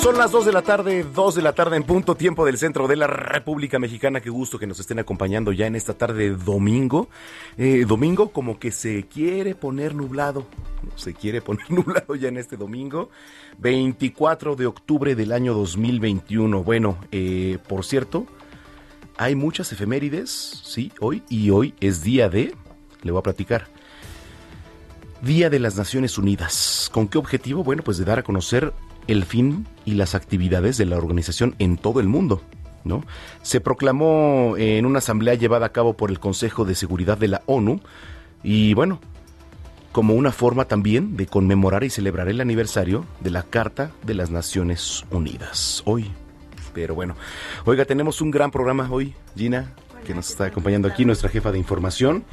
Son las 2 de la tarde, 2 de la tarde en punto tiempo del centro de la República Mexicana. Qué gusto que nos estén acompañando ya en esta tarde de domingo. Eh, domingo como que se quiere poner nublado. Se quiere poner nublado ya en este domingo. 24 de octubre del año 2021. Bueno, eh, por cierto, hay muchas efemérides, sí, hoy. Y hoy es día de... Le voy a platicar. Día de las Naciones Unidas. ¿Con qué objetivo? Bueno, pues de dar a conocer el fin y las actividades de la organización en todo el mundo. ¿no? Se proclamó en una asamblea llevada a cabo por el Consejo de Seguridad de la ONU y bueno, como una forma también de conmemorar y celebrar el aniversario de la Carta de las Naciones Unidas. Hoy, pero bueno, oiga, tenemos un gran programa hoy, Gina, que nos está acompañando aquí, nuestra jefa de información.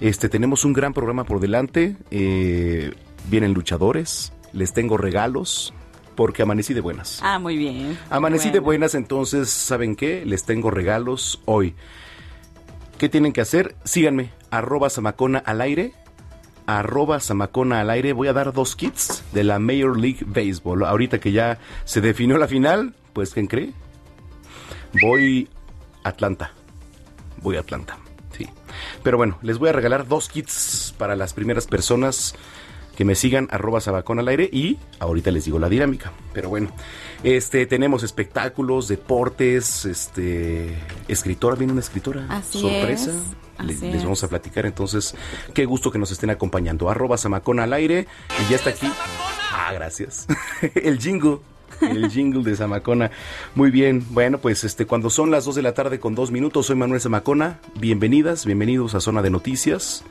Este, tenemos un gran programa por delante. Eh, vienen luchadores, les tengo regalos, porque amanecí de buenas. Ah, muy bien. Amanecí de buenas, entonces, ¿saben qué? Les tengo regalos hoy. ¿Qué tienen que hacer? Síganme, arroba Samacona al aire, arroba Samacona al aire. Voy a dar dos kits de la Major League Baseball. Ahorita que ya se definió la final, pues, ¿quién cree? Voy a Atlanta. Voy a Atlanta, sí. Pero bueno, les voy a regalar dos kits para las primeras personas que me sigan arroba sabacón al aire y ahorita les digo la dinámica. Pero bueno, este tenemos espectáculos, deportes, este escritora, viene una escritora, Así sorpresa. es, les vamos a platicar entonces, qué gusto que nos estén acompañando. Arroba Samacón al aire y ya está aquí. Ah, gracias. El jingle. El jingle de Zamacona. Muy bien. Bueno, pues este, cuando son las 2 de la tarde con dos minutos, soy Manuel Zamacona. Bienvenidas, bienvenidos a Zona de Noticias.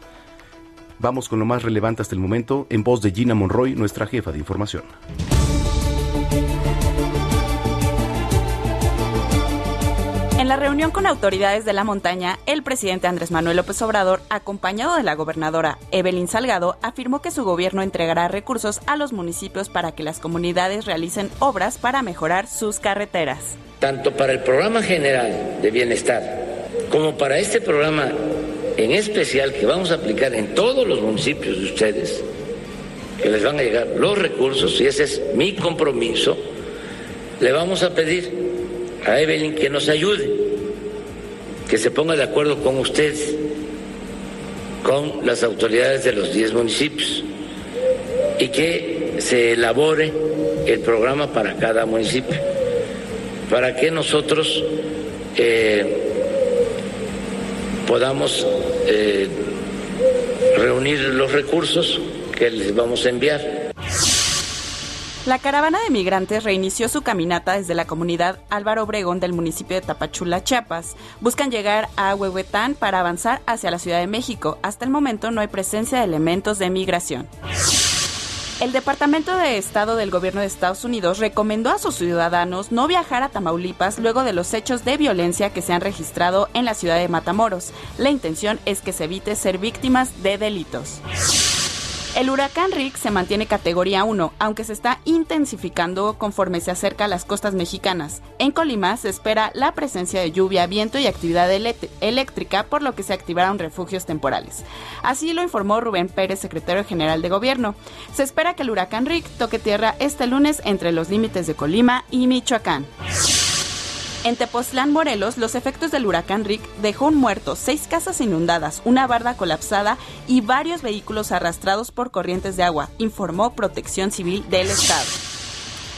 Vamos con lo más relevante hasta el momento en voz de Gina Monroy, nuestra jefa de información. En la reunión con autoridades de la montaña, el presidente Andrés Manuel López Obrador, acompañado de la gobernadora Evelyn Salgado, afirmó que su gobierno entregará recursos a los municipios para que las comunidades realicen obras para mejorar sus carreteras. tanto para el programa general de bienestar como para este programa en especial que vamos a aplicar en todos los municipios de ustedes, que les van a llegar los recursos, y ese es mi compromiso, le vamos a pedir a Evelyn que nos ayude, que se ponga de acuerdo con ustedes, con las autoridades de los 10 municipios, y que se elabore el programa para cada municipio para que nosotros eh, podamos eh, reunir los recursos que les vamos a enviar. La caravana de migrantes reinició su caminata desde la comunidad Álvaro Obregón del municipio de Tapachula, Chiapas. Buscan llegar a Huehuetán para avanzar hacia la Ciudad de México. Hasta el momento no hay presencia de elementos de migración. El Departamento de Estado del Gobierno de Estados Unidos recomendó a sus ciudadanos no viajar a Tamaulipas luego de los hechos de violencia que se han registrado en la ciudad de Matamoros. La intención es que se evite ser víctimas de delitos. El huracán Rick se mantiene categoría 1, aunque se está intensificando conforme se acerca a las costas mexicanas. En Colima se espera la presencia de lluvia, viento y actividad eléctrica, por lo que se activaron refugios temporales. Así lo informó Rubén Pérez, secretario general de Gobierno. Se espera que el huracán Rick toque tierra este lunes entre los límites de Colima y Michoacán. En Tepoztlán, Morelos, los efectos del huracán Rick dejó un muerto, seis casas inundadas, una barda colapsada y varios vehículos arrastrados por corrientes de agua, informó Protección Civil del Estado.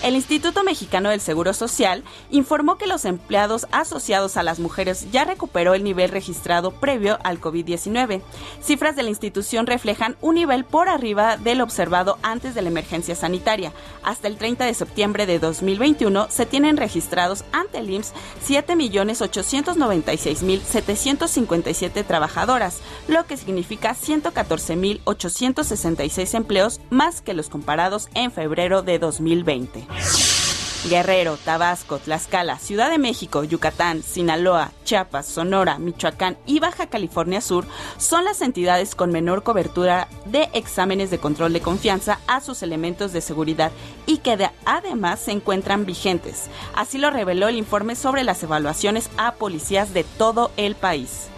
El Instituto Mexicano del Seguro Social informó que los empleados asociados a las mujeres ya recuperó el nivel registrado previo al COVID-19. Cifras de la institución reflejan un nivel por arriba del observado antes de la emergencia sanitaria. Hasta el 30 de septiembre de 2021 se tienen registrados ante el IMSS 7.896.757 trabajadoras, lo que significa 114.866 empleos más que los comparados en febrero de 2020. Guerrero, Tabasco, Tlaxcala, Ciudad de México, Yucatán, Sinaloa, Chiapas, Sonora, Michoacán y Baja California Sur son las entidades con menor cobertura de exámenes de control de confianza a sus elementos de seguridad y que además se encuentran vigentes. Así lo reveló el informe sobre las evaluaciones a policías de todo el país.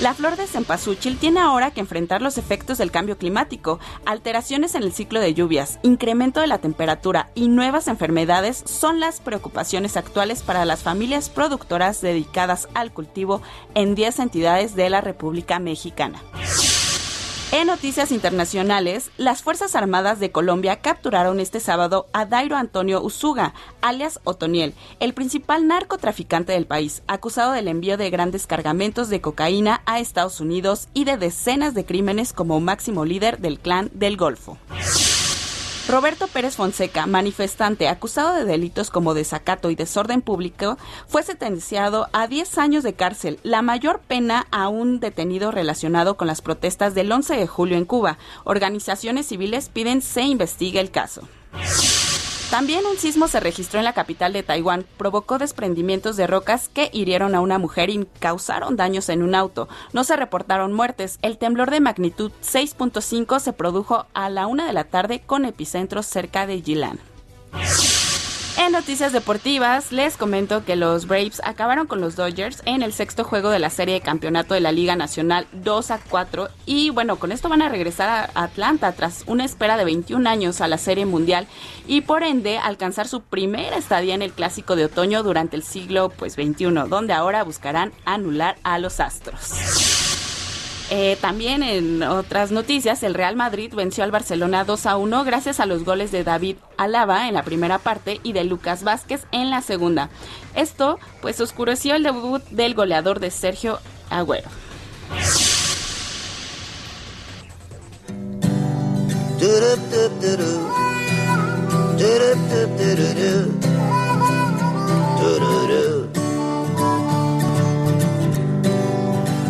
La flor de cempasúchil tiene ahora que enfrentar los efectos del cambio climático, alteraciones en el ciclo de lluvias, incremento de la temperatura y nuevas enfermedades son las preocupaciones actuales para las familias productoras dedicadas al cultivo en 10 entidades de la República Mexicana. En noticias internacionales, las Fuerzas Armadas de Colombia capturaron este sábado a Dairo Antonio Usuga, alias Otoniel, el principal narcotraficante del país, acusado del envío de grandes cargamentos de cocaína a Estados Unidos y de decenas de crímenes como máximo líder del clan del Golfo. Roberto Pérez Fonseca, manifestante acusado de delitos como desacato y desorden público, fue sentenciado a 10 años de cárcel, la mayor pena a un detenido relacionado con las protestas del 11 de julio en Cuba. Organizaciones civiles piden se investigue el caso. También un sismo se registró en la capital de Taiwán, provocó desprendimientos de rocas que hirieron a una mujer y causaron daños en un auto. No se reportaron muertes. El temblor de magnitud 6.5 se produjo a la una de la tarde con epicentro cerca de Yilan. En noticias deportivas, les comento que los Braves acabaron con los Dodgers en el sexto juego de la serie de campeonato de la Liga Nacional 2 a 4. Y bueno, con esto van a regresar a Atlanta tras una espera de 21 años a la serie mundial y por ende alcanzar su primera estadía en el clásico de otoño durante el siglo pues 21, donde ahora buscarán anular a los Astros. Eh, también en otras noticias, el Real Madrid venció al Barcelona 2 a 1 gracias a los goles de David Alaba en la primera parte y de Lucas Vázquez en la segunda. Esto pues oscureció el debut del goleador de Sergio Agüero.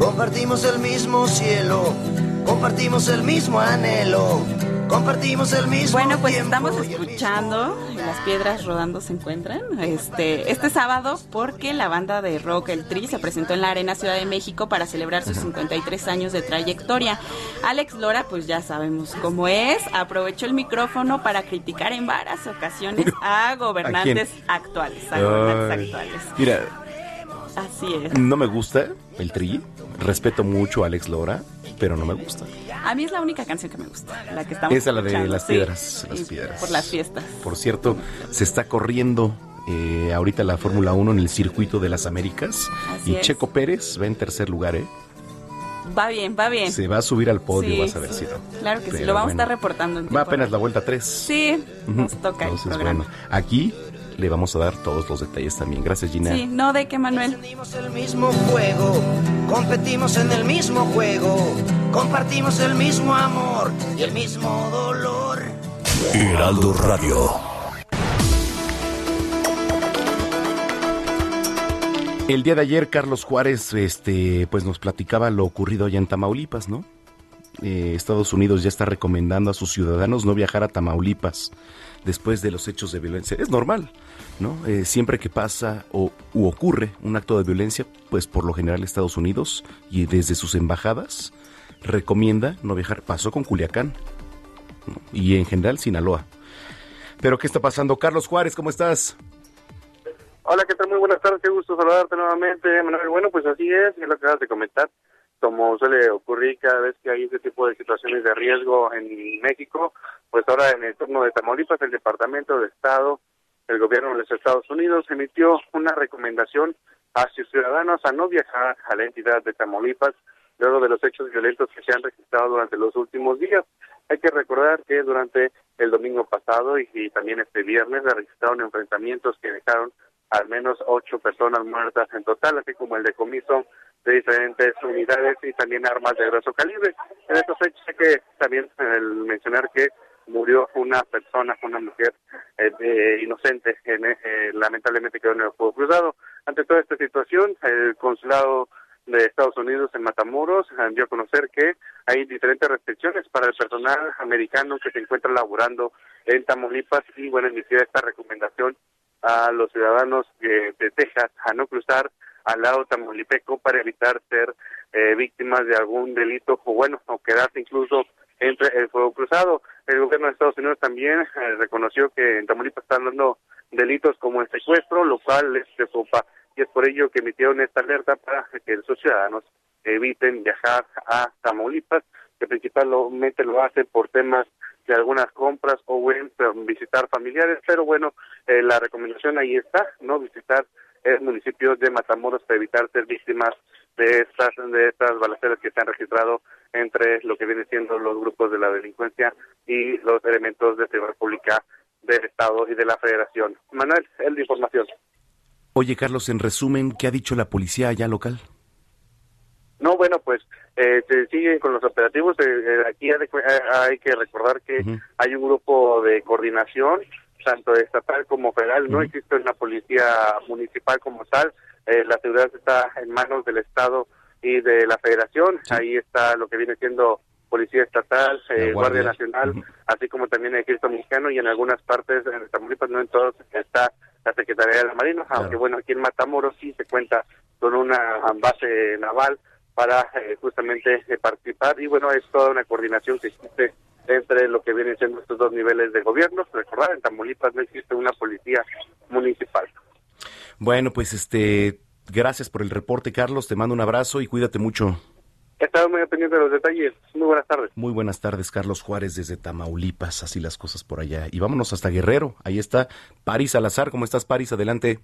Compartimos el mismo cielo, compartimos el mismo anhelo Compartimos el mismo Bueno, pues estamos escuchando Las piedras rodando se encuentran este este sábado porque la banda de rock El Tri se presentó en la Arena Ciudad de México para celebrar sus 53 años de trayectoria. Alex Lora, pues ya sabemos cómo es, aprovechó el micrófono para criticar en varias ocasiones a gobernantes actuales, a gobernantes actuales. Mira, Así es. no me gusta el Tri, respeto mucho a Alex Lora, pero no me gusta. A mí es la única canción que me gusta, la que estamos Esa la de las sí. piedras, las piedras. Por las fiestas. Por cierto, se está corriendo eh, ahorita la Fórmula 1 en el circuito de las Américas Así y es. Checo Pérez va en tercer lugar, ¿eh? Va bien, va bien. Se va a subir al podio, Sí, vas a ver si no. Claro que sí, lo vamos bueno. a estar reportando. en Va apenas la vuelta 3. Sí, nos toca el Entonces, programa. bueno, aquí le vamos a dar todos los detalles también. Gracias, Gina. Sí, no de que Manuel. Encendimos el mismo fuego, competimos en el mismo juego, compartimos el mismo amor y el mismo dolor. Heraldo Radio. El día de ayer, Carlos Juárez, este, pues nos platicaba lo ocurrido allá en Tamaulipas, ¿no? Eh, Estados Unidos ya está recomendando a sus ciudadanos no viajar a Tamaulipas después de los hechos de violencia. Es normal, ¿no? Eh, siempre que pasa o u ocurre un acto de violencia, pues por lo general Estados Unidos y desde sus embajadas recomienda no viajar. Pasó con Culiacán y en general Sinaloa. Pero ¿qué está pasando? Carlos Juárez, ¿cómo estás? Hola, ¿qué tal? Muy buenas tardes, qué gusto saludarte nuevamente, Manuel. Bueno, pues así es, es lo que acabas de comentar. Como suele ocurrir cada vez que hay este tipo de situaciones de riesgo en México, pues ahora en el turno de Tamaulipas, el Departamento de Estado, el gobierno de los Estados Unidos emitió una recomendación a sus ciudadanos a no viajar a la entidad de Tamaulipas luego de los hechos violentos que se han registrado durante los últimos días. Hay que recordar que durante el domingo pasado y, también este viernes se registraron enfrentamientos que dejaron al menos ocho personas muertas en total, así como el decomiso de diferentes unidades y también armas de grueso calibre. En estos hechos hay que también el mencionar que murió una persona, una mujer eh, inocente, en, eh, lamentablemente quedó en el fuego cruzado. Ante toda esta situación, el consulado de Estados Unidos en Matamoros dio a conocer que hay diferentes restricciones para el personal americano que se encuentra laborando en Tamaulipas y bueno, inició esta recomendación a los ciudadanos de, Texas a no cruzar al lado tamaulipeco para evitar ser eh, víctimas de algún delito o bueno, o quedarse incluso entre el fuego cruzado. El gobierno de Estados Unidos también eh, reconoció que en Tamaulipas están dando delitos como el secuestro, lo cual les preocupa y es por ello que emitieron esta alerta para que los ciudadanos eviten viajar a Tamaulipas, que principalmente lo hacen por temas de algunas compras o visitar familiares, pero bueno, eh, la recomendación ahí está, no visitar el municipio de Matamoros para evitar ser víctimas de estas de estas balaceras que se han registrado entre lo que viene siendo los grupos de la delincuencia y los elementos de seguridad pública del Estado y de la Federación. Manuel, el de información. Oye, Carlos, en resumen, ¿qué ha dicho la policía allá local? No, bueno, pues eh, se sigue con los operativos. Eh, eh, aquí hay, que recordar que hay un grupo de coordinación, tanto estatal como federal. No existe una policía municipal como tal. La seguridad está en manos del Estado y de la Federación. Ahí está lo que viene siendo Policía Estatal, Guardia. Nacional, así como también el Ejército Mexicano y en algunas partes, en Tamaulipas, no en todos, está la Secretaría de la Marina, aunque bueno, aquí en Matamoros sí se cuenta con una base naval para eh, justamente eh, participar y bueno, es toda una coordinación que existe entre lo que vienen siendo estos dos niveles de gobierno. Recordar, en Tamaulipas no existe una policía municipal. Bueno, pues este, gracias por el reporte, Carlos. Te mando un abrazo y cuídate mucho. He estado muy pendiente de los detalles. Muy buenas tardes. Muy buenas tardes, Carlos Juárez desde Tamaulipas. Así las cosas por allá. Y vámonos hasta Guerrero. Ahí está París Salazar. ¿Cómo estás, París? Adelante.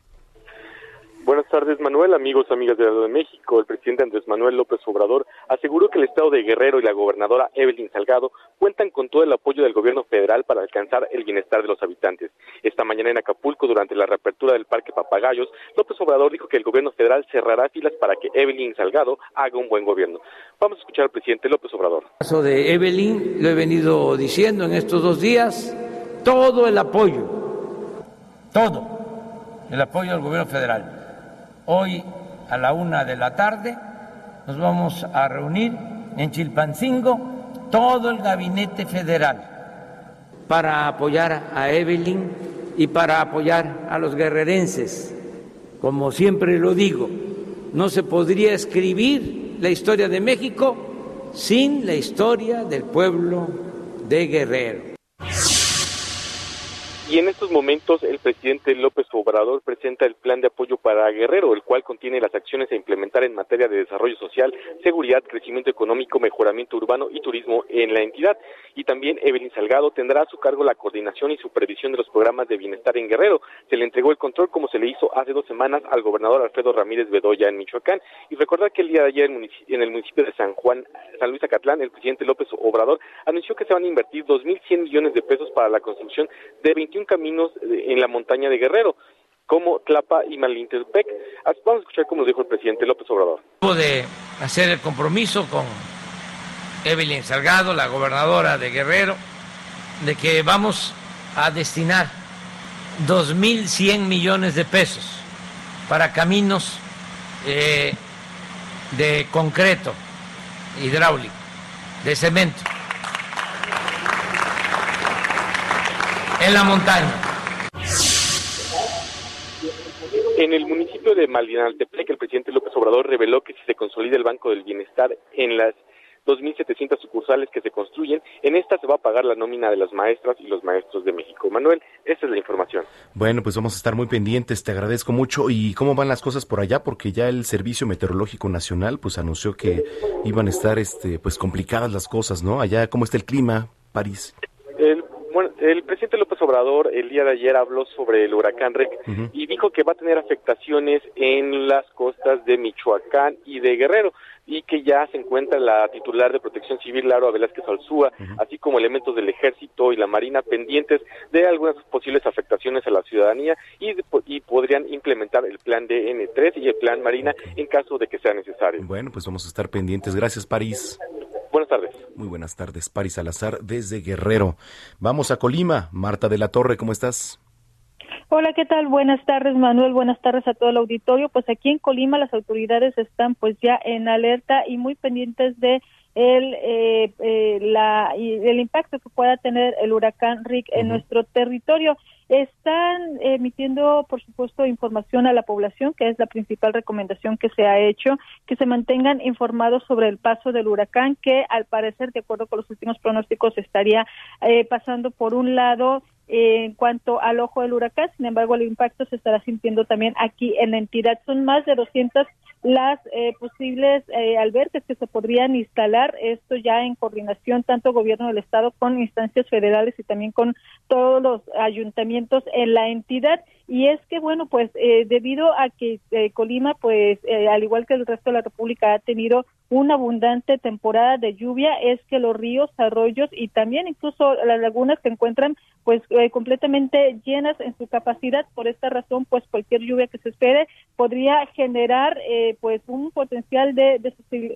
Buenas tardes, Manuel, amigos, amigas de la de México. El presidente Andrés Manuel López Obrador aseguró que el estado de Guerrero y la gobernadora Evelyn Salgado cuentan con todo el apoyo del gobierno federal para alcanzar el bienestar de los habitantes. Esta mañana en Acapulco, durante la reapertura del Parque Papagayos, López Obrador dijo que el gobierno federal cerrará filas para que Evelyn Salgado haga un buen gobierno. Vamos a escuchar al presidente López Obrador. El caso de Evelyn, lo he venido diciendo en estos dos días, todo el apoyo, todo el apoyo del gobierno federal Hoy a la una de la tarde nos vamos a reunir en Chilpancingo todo el gabinete federal para apoyar a Evelyn y para apoyar a los guerrerenses. Como siempre lo digo, no se podría escribir la historia de México sin la historia del pueblo de Guerrero. Y en estos momentos el presidente López Obrador presenta el plan de apoyo para Guerrero, el cual contiene las acciones a implementar en materia de desarrollo social, seguridad, crecimiento económico, mejoramiento urbano y turismo en la entidad. Y también Evelyn Salgado tendrá a su cargo la coordinación y supervisión de los programas de bienestar en Guerrero. Se le entregó el control como se le hizo hace dos semanas al gobernador Alfredo Ramírez Bedoya en Michoacán. Y recordar que el día de ayer en el municipio de San Juan, San Luis Acatlán, el presidente López Obrador anunció que se van a invertir 2.100 millones de pesos para la construcción de 20 caminos en la montaña de Guerrero, como Tlapa y Malintepec. Vamos a escuchar cómo lo dijo el presidente López Obrador. De hacer el compromiso con Evelyn Salgado, la gobernadora de Guerrero, de que vamos a destinar 2.100 millones de pesos para caminos eh, de concreto hidráulico, de cemento en la montaña. En el municipio de Malinaltepec, el presidente López Obrador reveló que si se consolida el Banco del Bienestar en las 2.700 sucursales que se construyen. En esta se va a pagar la nómina de las maestras y los maestros de México. Manuel, esa es la información. Bueno, pues vamos a estar muy pendientes. Te agradezco mucho. ¿Y cómo van las cosas por allá? Porque ya el Servicio Meteorológico Nacional pues anunció que iban a estar este pues complicadas las cosas, ¿no? Allá, ¿cómo está el clima, París? Bueno, el presidente López Obrador el día de ayer habló sobre el huracán Rick y dijo que va a tener afectaciones en las costas de Michoacán y de Guerrero y que ya se encuentra la titular de Protección Civil, Laura Velázquez Alzúa, así como elementos del Ejército y la Marina pendientes de algunas posibles afectaciones a la ciudadanía y, y podrían implementar el plan DN3 y el plan Marina en caso de que sea necesario. Bueno, pues vamos a estar pendientes. Gracias, París. Buenas tardes. Muy buenas tardes, París Salazar, desde Guerrero. Vamos a Colima. Marta de la Torre, ¿cómo estás? Hola, ¿qué tal? Buenas tardes, Manuel. Buenas tardes a todo el auditorio. Pues aquí en Colima las autoridades están pues ya en alerta y muy pendientes de el, eh, eh, la, el impacto que pueda tener el huracán Rick en nuestro territorio. Están emitiendo, por supuesto, información a la población, que es la principal recomendación que se ha hecho, que se mantengan informados sobre el paso del huracán, que al parecer, de acuerdo con los últimos pronósticos, estaría eh, pasando por un lado en cuanto al ojo del huracán. Sin embargo, el impacto se estará sintiendo también aquí en la entidad. Son más de 200 las eh, posibles eh, albergues que se podrían instalar, esto ya en coordinación tanto gobierno del estado con instancias federales y también con todos los ayuntamientos en la entidad. Y es que bueno pues eh, debido a que eh, Colima pues eh, al igual que el resto de la República ha tenido una abundante temporada de lluvia es que los ríos arroyos y también incluso las lagunas se encuentran pues completamente llenas en su capacidad por esta razón pues cualquier lluvia que se espere podría generar pues un potencial de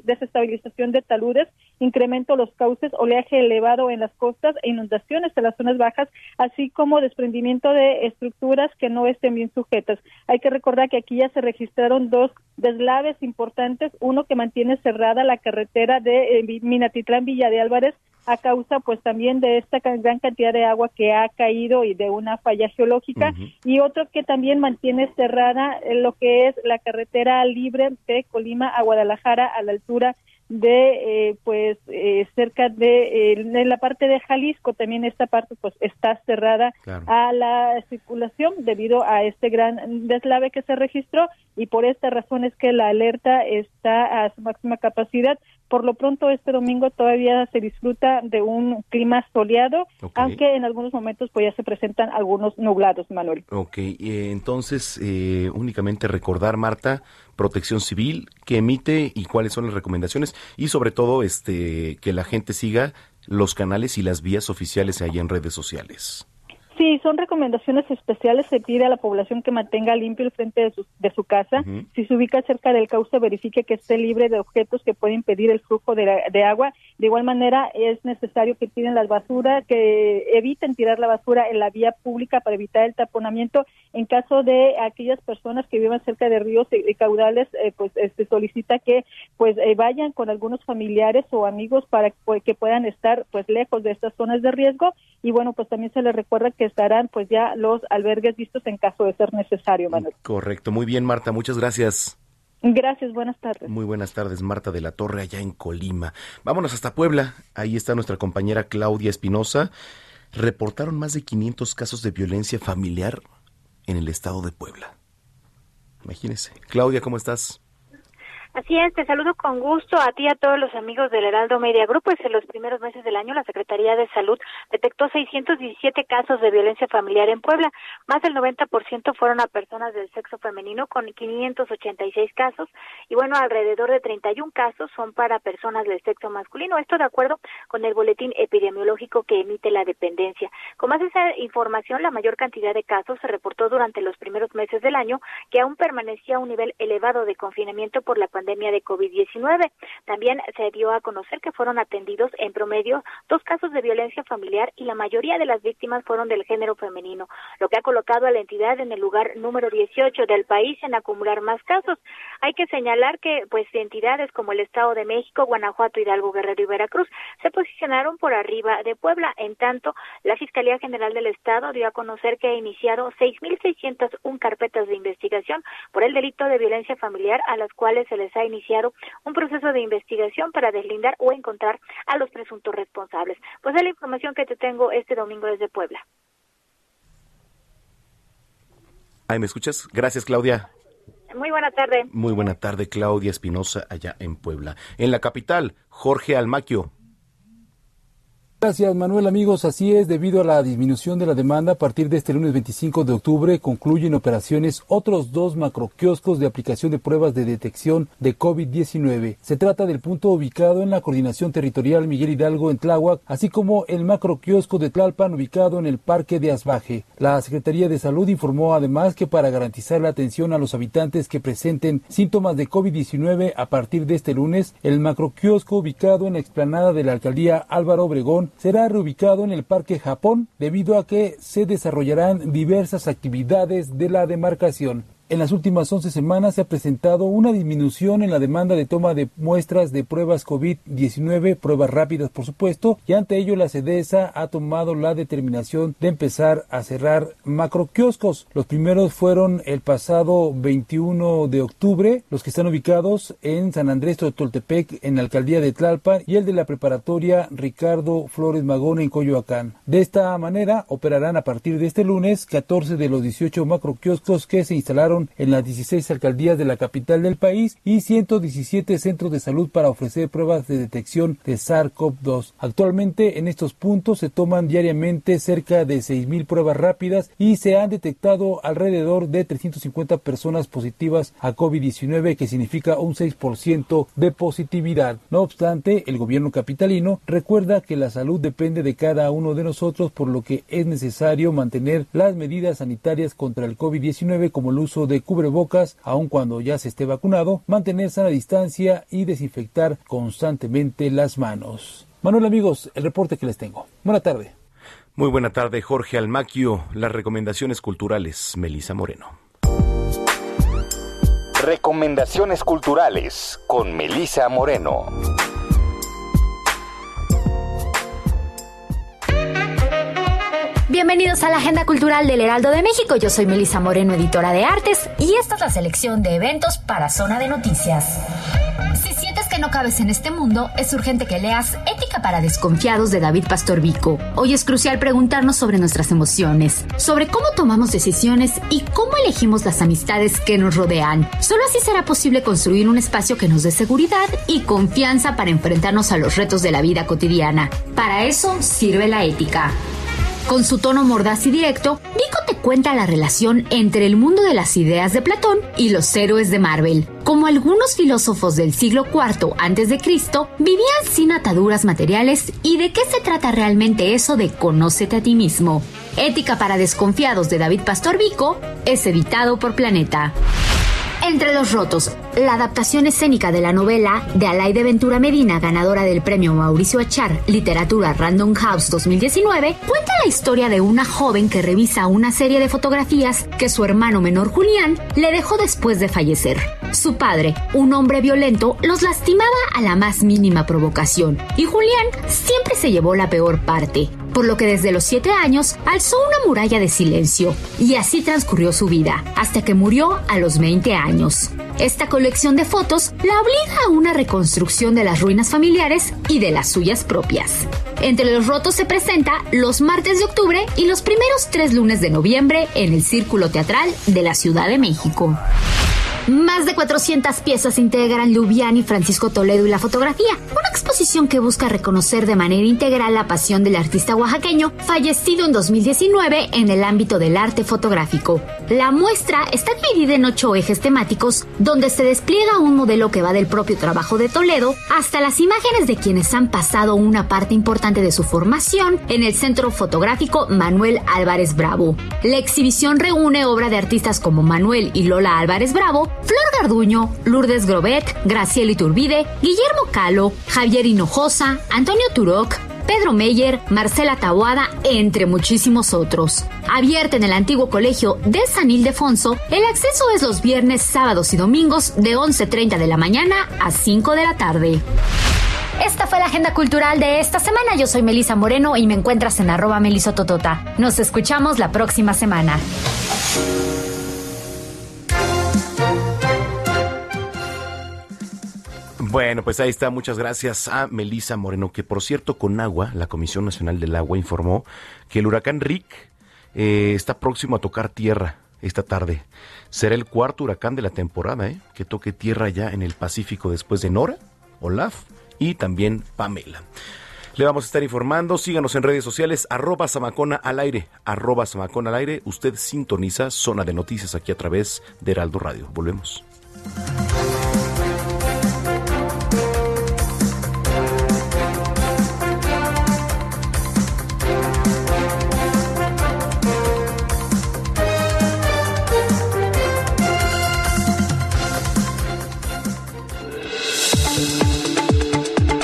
desestabilización de taludes incremento los cauces oleaje elevado en las costas e inundaciones en las zonas bajas así como desprendimiento de estructuras que no estén bien sujetas. Hay que recordar que aquí ya se registraron dos deslaves importantes, uno que mantiene cerrada la carretera de eh, Minatitlán Villa de Álvarez a causa pues también de esta gran cantidad de agua que ha caído y de una falla geológica. Y otro que también mantiene cerrada eh, lo que es la carretera libre de Colima a Guadalajara a la altura de eh, pues eh, cerca de en la parte de Jalisco. También esta parte pues está cerrada a la circulación debido a este gran deslave que se registró. Y por esta razón es que la alerta está a su máxima capacidad por lo pronto este domingo todavía se disfruta de un clima soleado, aunque en algunos momentos pues ya se presentan algunos nublados, Manuel. Ok, entonces eh, únicamente recordar, Marta, Protección Civil, que emite y cuáles son las recomendaciones y sobre todo este que la gente siga los canales y las vías oficiales ahí en redes sociales. Sí, son recomendaciones especiales. Se pide a la población que mantenga limpio el frente de su, de su casa. Si se ubica cerca del cauce, verifique que esté libre de objetos que pueden impedir el flujo de, de, agua. De igual manera, es necesario que tiren las basuras, que eviten tirar la basura en la vía pública para evitar el taponamiento. En caso de aquellas personas que vivan cerca de ríos y, caudales, eh, pues se este, solicita que pues eh, vayan con algunos familiares o amigos para que puedan estar pues lejos de estas zonas de riesgo. Y bueno, pues también se les recuerda que estarán pues ya los albergues vistos en caso de ser necesario, Manuel. Correcto, muy bien Marta, muchas gracias. Gracias, buenas tardes. Muy buenas tardes, Marta de la Torre, allá en Colima. Vámonos hasta Puebla. Ahí está nuestra compañera Claudia Espinosa. Reportaron más de 500 casos de violencia familiar en el estado de Puebla. Imagínese. Claudia, ¿cómo estás? Así es, te saludo con gusto a ti y a todos los amigos del Heraldo Media Group. Pues en los primeros meses del año la Secretaría de Salud detectó 617 casos de violencia familiar en Puebla. Más del 90% fueron a personas del sexo femenino con 586 casos y bueno, alrededor de 31 casos son para personas del sexo masculino. Esto de acuerdo con el boletín epidemiológico que emite la dependencia. Con más esa información, la mayor cantidad de casos se reportó durante los primeros meses del año que aún permanecía un nivel elevado de confinamiento por la pandemia pandemia de COVID-19. También se dio a conocer que fueron atendidos en promedio dos casos de violencia familiar y la mayoría de las víctimas fueron del género femenino, lo que ha colocado a la entidad en el lugar número 18 del país en acumular más casos. Hay que señalar que pues entidades como el Estado de México, Guanajuato, Hidalgo, Guerrero y Veracruz se posicionaron por arriba de Puebla. En tanto, la Fiscalía General del Estado dio a conocer que ha iniciado 6.601 carpetas de investigación por el delito de violencia familiar a las cuales se les ha iniciado un proceso de investigación para deslindar o encontrar a los presuntos responsables. Pues es la información que te tengo este domingo desde Puebla. Ay, ¿me escuchas? Gracias, Claudia. Muy buena tarde. Muy buena tarde, Claudia Espinosa, allá en Puebla. En la capital, Jorge Almaquio. Gracias, Manuel. Amigos, así es, debido a la disminución de la demanda, a partir de este lunes 25 de octubre concluyen operaciones otros dos macroquioscos de aplicación de pruebas de detección de COVID-19. Se trata del punto ubicado en la Coordinación Territorial Miguel Hidalgo en Tláhuac, así como el macroquiosco de Tlalpan ubicado en el Parque de Asbaje. La Secretaría de Salud informó además que para garantizar la atención a los habitantes que presenten síntomas de COVID-19 a partir de este lunes, el macroquiosco ubicado en la explanada de la alcaldía Álvaro Obregón será reubicado en el Parque Japón debido a que se desarrollarán diversas actividades de la demarcación. En las últimas 11 semanas se ha presentado una disminución en la demanda de toma de muestras de pruebas COVID-19, pruebas rápidas por supuesto, y ante ello la CEDESA ha tomado la determinación de empezar a cerrar macroquioscos. Los primeros fueron el pasado 21 de octubre, los que están ubicados en San Andrés Totoltepec, en la alcaldía de Tlalpan, y el de la preparatoria Ricardo Flores Magón en Coyoacán. De esta manera operarán a partir de este lunes 14 de los 18 macroquioscos que se instalaron en las 16 alcaldías de la capital del país y 117 centros de salud para ofrecer pruebas de detección de SARS-CoV-2. Actualmente en estos puntos se toman diariamente cerca de 6.000 pruebas rápidas y se han detectado alrededor de 350 personas positivas a COVID-19, que significa un 6% de positividad. No obstante, el gobierno capitalino recuerda que la salud depende de cada uno de nosotros, por lo que es necesario mantener las medidas sanitarias contra el COVID-19 como el uso de cubrebocas, aun cuando ya se esté vacunado, mantener sana distancia y desinfectar constantemente las manos. Manuel amigos, el reporte que les tengo. Buena tarde. Muy buena tarde, Jorge Almaquio. Las recomendaciones culturales, Melisa Moreno. Recomendaciones culturales con Melisa Moreno. Bienvenidos a la Agenda Cultural del Heraldo de México. Yo soy Melisa Moreno, editora de artes, y esta es la selección de eventos para Zona de Noticias. Si sientes que no cabes en este mundo, es urgente que leas Ética para Desconfiados de David Pastor Vico. Hoy es crucial preguntarnos sobre nuestras emociones, sobre cómo tomamos decisiones y cómo elegimos las amistades que nos rodean. Solo así será posible construir un espacio que nos dé seguridad y confianza para enfrentarnos a los retos de la vida cotidiana. Para eso sirve la ética. Con su tono mordaz y directo, Vico te cuenta la relación entre el mundo de las ideas de Platón y los héroes de Marvel. Como algunos filósofos del siglo IV a.C., vivían sin ataduras materiales y de qué se trata realmente eso de conócete a ti mismo. Ética para desconfiados de David Pastor Vico es editado por Planeta. Entre los rotos, la adaptación escénica de la novela de Alaide Ventura Medina, ganadora del premio Mauricio Achar Literatura Random House 2019, cuenta la historia de una joven que revisa una serie de fotografías que su hermano menor Julián le dejó después de fallecer. Su padre, un hombre violento, los lastimaba a la más mínima provocación y Julián siempre se llevó la peor parte por lo que desde los 7 años alzó una muralla de silencio, y así transcurrió su vida, hasta que murió a los 20 años. Esta colección de fotos la obliga a una reconstrucción de las ruinas familiares y de las suyas propias. Entre los rotos se presenta los martes de octubre y los primeros tres lunes de noviembre en el Círculo Teatral de la Ciudad de México. Más de 400 piezas integran Lubián y Francisco Toledo y la fotografía, una exposición que busca reconocer de manera integral la pasión del artista oaxaqueño fallecido en 2019 en el ámbito del arte fotográfico. La muestra está dividida en ocho ejes temáticos, donde se despliega un modelo que va del propio trabajo de Toledo hasta las imágenes de quienes han pasado una parte importante de su formación en el Centro Fotográfico Manuel Álvarez Bravo. La exhibición reúne obra de artistas como Manuel y Lola Álvarez Bravo, Flor Garduño, Lourdes Grobet, Graciela Iturbide, Guillermo Calo, Javier Hinojosa, Antonio Turoc, Pedro Meyer, Marcela Tahuada, entre muchísimos otros. Abierta en el antiguo colegio de San Ildefonso, el acceso es los viernes, sábados y domingos de 11.30 de la mañana a 5 de la tarde. Esta fue la agenda cultural de esta semana. Yo soy Melisa Moreno y me encuentras en arroba melisototota. Nos escuchamos la próxima semana. Bueno, pues ahí está. Muchas gracias a Melisa Moreno, que por cierto, con agua, la Comisión Nacional del Agua informó que el huracán Rick eh, está próximo a tocar tierra esta tarde. Será el cuarto huracán de la temporada, ¿eh? que toque tierra ya en el Pacífico después de Nora, Olaf y también Pamela. Le vamos a estar informando. Síganos en redes sociales, arroba Samacona al aire, arroba Samacona al aire. Usted sintoniza Zona de Noticias aquí a través de Heraldo Radio. Volvemos.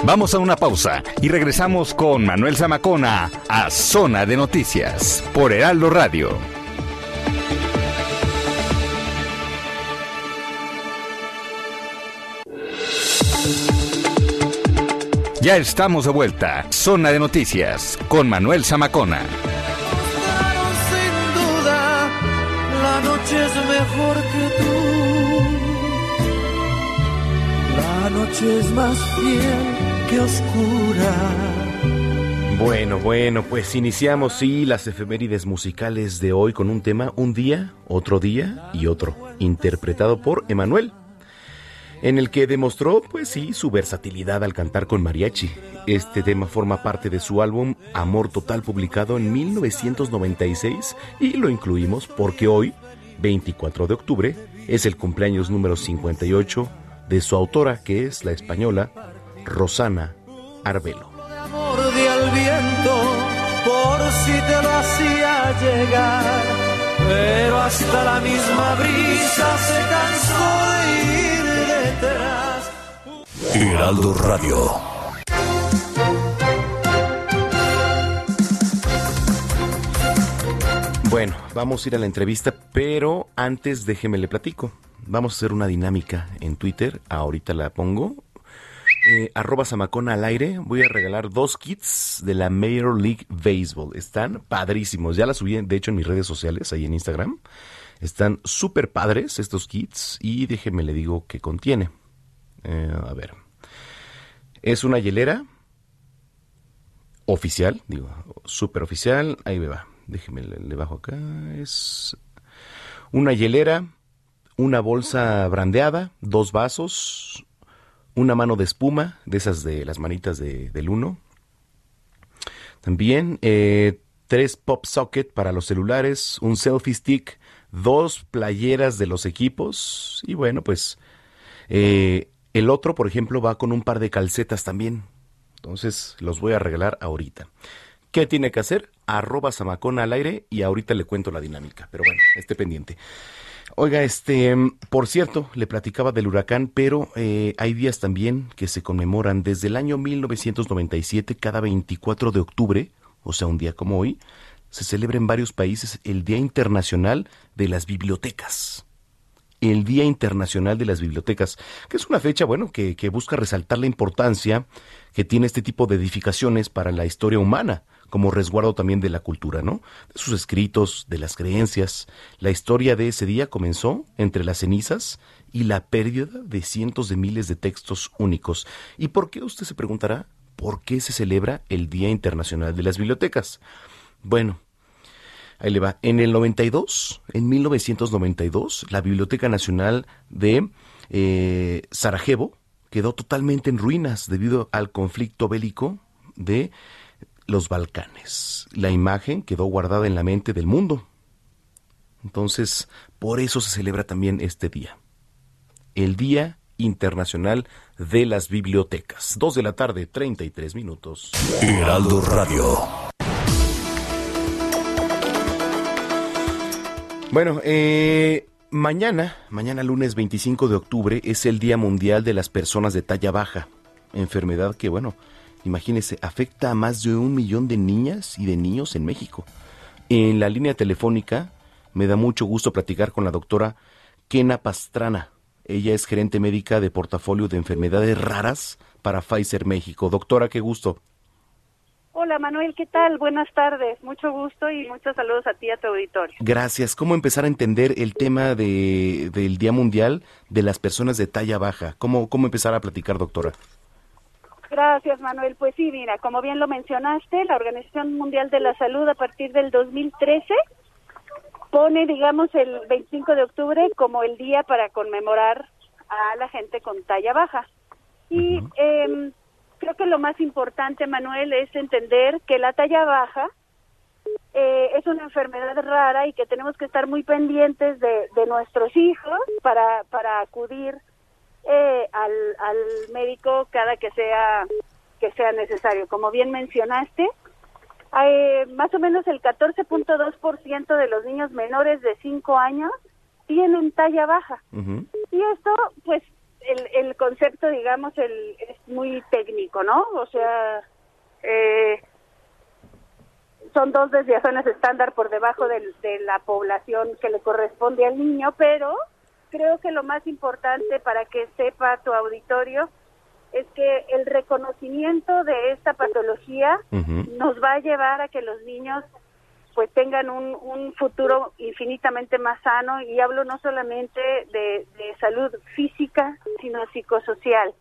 Vamos a una pausa y regresamos con Manuel Zamacona a Zona de Noticias por Heraldo Radio. Ya estamos de vuelta. Zona de Noticias con Manuel Zamacona. Sin duda, la noche es mejor que tú. La noche es más fiel que oscura. Bueno, bueno, pues iniciamos, sí, las efemérides musicales de hoy con un tema, un día, otro día y otro, interpretado por Emanuel, en el que demostró, pues sí, su versatilidad al cantar con mariachi. Este tema forma parte de su álbum Amor Total, publicado en 1996, y lo incluimos porque hoy, 24 de octubre, es el cumpleaños número 58 de su autora, que es la española Rosana Arbelo. Amor de al viento, por si te lo hacía llegar. Pero hasta la misma brisa se cansó de ir detrás. Heraldo Radio. Bueno, vamos a ir a la entrevista, pero antes déjeme le platico. Vamos a hacer una dinámica en Twitter, ahorita la pongo, eh, arroba Samacona al aire, voy a regalar dos kits de la Major League Baseball. Están padrísimos. Ya las subí, de hecho, en mis redes sociales, ahí en Instagram. Están súper padres estos kits y déjeme le digo qué contiene. Eh, a ver. Es una hielera oficial, digo, súper oficial. Ahí me va. Déjeme le, le bajo acá. Es una hielera, una bolsa brandeada, dos vasos, una mano de espuma, de esas de las manitas de, del uno. También eh, tres pop socket para los celulares, un selfie stick, dos playeras de los equipos y bueno, pues eh, el otro, por ejemplo, va con un par de calcetas también. Entonces los voy a regalar ahorita. ¿Qué tiene que hacer? Arroba Samacona al aire y ahorita le cuento la dinámica. Pero bueno, esté pendiente. Oiga, este, por cierto, le platicaba del huracán, pero eh, hay días también que se conmemoran desde el año 1997, cada 24 de octubre, o sea, un día como hoy, se celebra en varios países el Día Internacional de las Bibliotecas. El Día Internacional de las Bibliotecas, que es una fecha, bueno, que, que busca resaltar la importancia que tiene este tipo de edificaciones para la historia humana como resguardo también de la cultura, ¿no? De sus escritos, de las creencias. La historia de ese día comenzó entre las cenizas y la pérdida de cientos de miles de textos únicos. ¿Y por qué usted se preguntará por qué se celebra el Día Internacional de las Bibliotecas? Bueno, ahí le va. En el 92, en 1992, la Biblioteca Nacional de eh, Sarajevo quedó totalmente en ruinas debido al conflicto bélico de los Balcanes. La imagen quedó guardada en la mente del mundo. Entonces, por eso se celebra también este día. El Día Internacional de las Bibliotecas. Dos de la tarde, 33 minutos. Heraldo Radio. Bueno, eh, mañana, mañana lunes 25 de octubre, es el Día Mundial de las Personas de Talla Baja. Enfermedad que, bueno, imagínese, afecta a más de un millón de niñas y de niños en México. En la línea telefónica me da mucho gusto platicar con la doctora Kena Pastrana. Ella es gerente médica de portafolio de enfermedades raras para Pfizer México. Doctora, qué gusto. Hola Manuel, ¿qué tal? Buenas tardes, mucho gusto y muchos saludos a ti y a tu auditorio. Gracias. ¿Cómo empezar a entender el tema de, del Día Mundial de las Personas de Talla Baja? ¿Cómo, cómo empezar a platicar, doctora? Gracias, Manuel. Pues sí, mira, como bien lo mencionaste, la Organización Mundial de la Salud a partir del 2013 pone, digamos, el 25 de octubre como el día para conmemorar a la gente con talla baja. Y eh, creo que lo más importante, Manuel, es entender que la talla baja eh, es una enfermedad rara y que tenemos que estar muy pendientes de, de nuestros hijos para, para acudir eh, al, al médico cada que sea que sea necesario. Como bien mencionaste, hay más o menos el 14.2% de los niños menores de 5 años tienen talla baja. Y esto, pues, el, el concepto, digamos, el, es muy técnico, ¿no? O sea, eh, son dos desviaciones estándar por debajo del- de la población que le corresponde al niño, pero creo que lo más importante para que sepa tu auditorio es que el reconocimiento de esta patología nos va a llevar a que los niños pues tengan un, un futuro infinitamente más sano. Y hablo no solamente de, de salud física sino psicosocial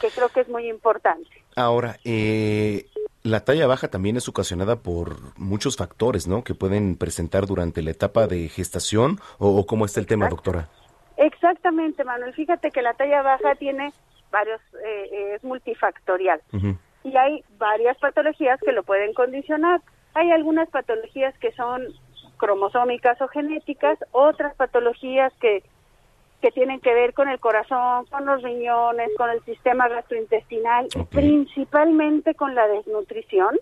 que creo que es muy importante. Ahora, eh, la talla baja también es ocasionada por muchos factores, ¿no? Que pueden presentar durante la etapa de gestación o, o cómo está el tema, doctora. exactamente Manuel fíjate que la talla baja tiene varios eh, eh, es multifactorial y hay varias patologías que lo pueden condicionar. Hay algunas patologías que son cromosómicas o genéticas, otras patologías que, que tienen que ver con el corazón, con los riñones, con el sistema gastrointestinal, y principalmente con la desnutrición.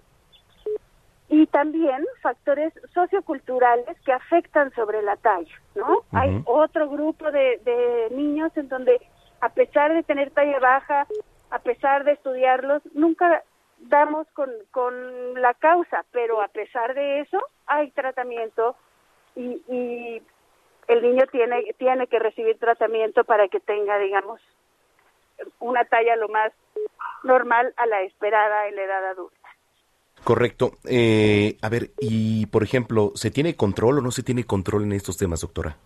Y también factores socioculturales que afectan sobre la talla, ¿no? Hay otro grupo de, de niños en donde a pesar de tener talla baja, a pesar de estudiarlos, nunca damos con, con la causa, pero a pesar de eso hay tratamiento y, y el niño tiene, tiene que recibir tratamiento para que tenga, digamos, una talla lo más normal a la esperada en la edad adulta. Correcto. Eh, a ver, y por ejemplo, ¿se tiene control o no se tiene control en estos temas, doctora?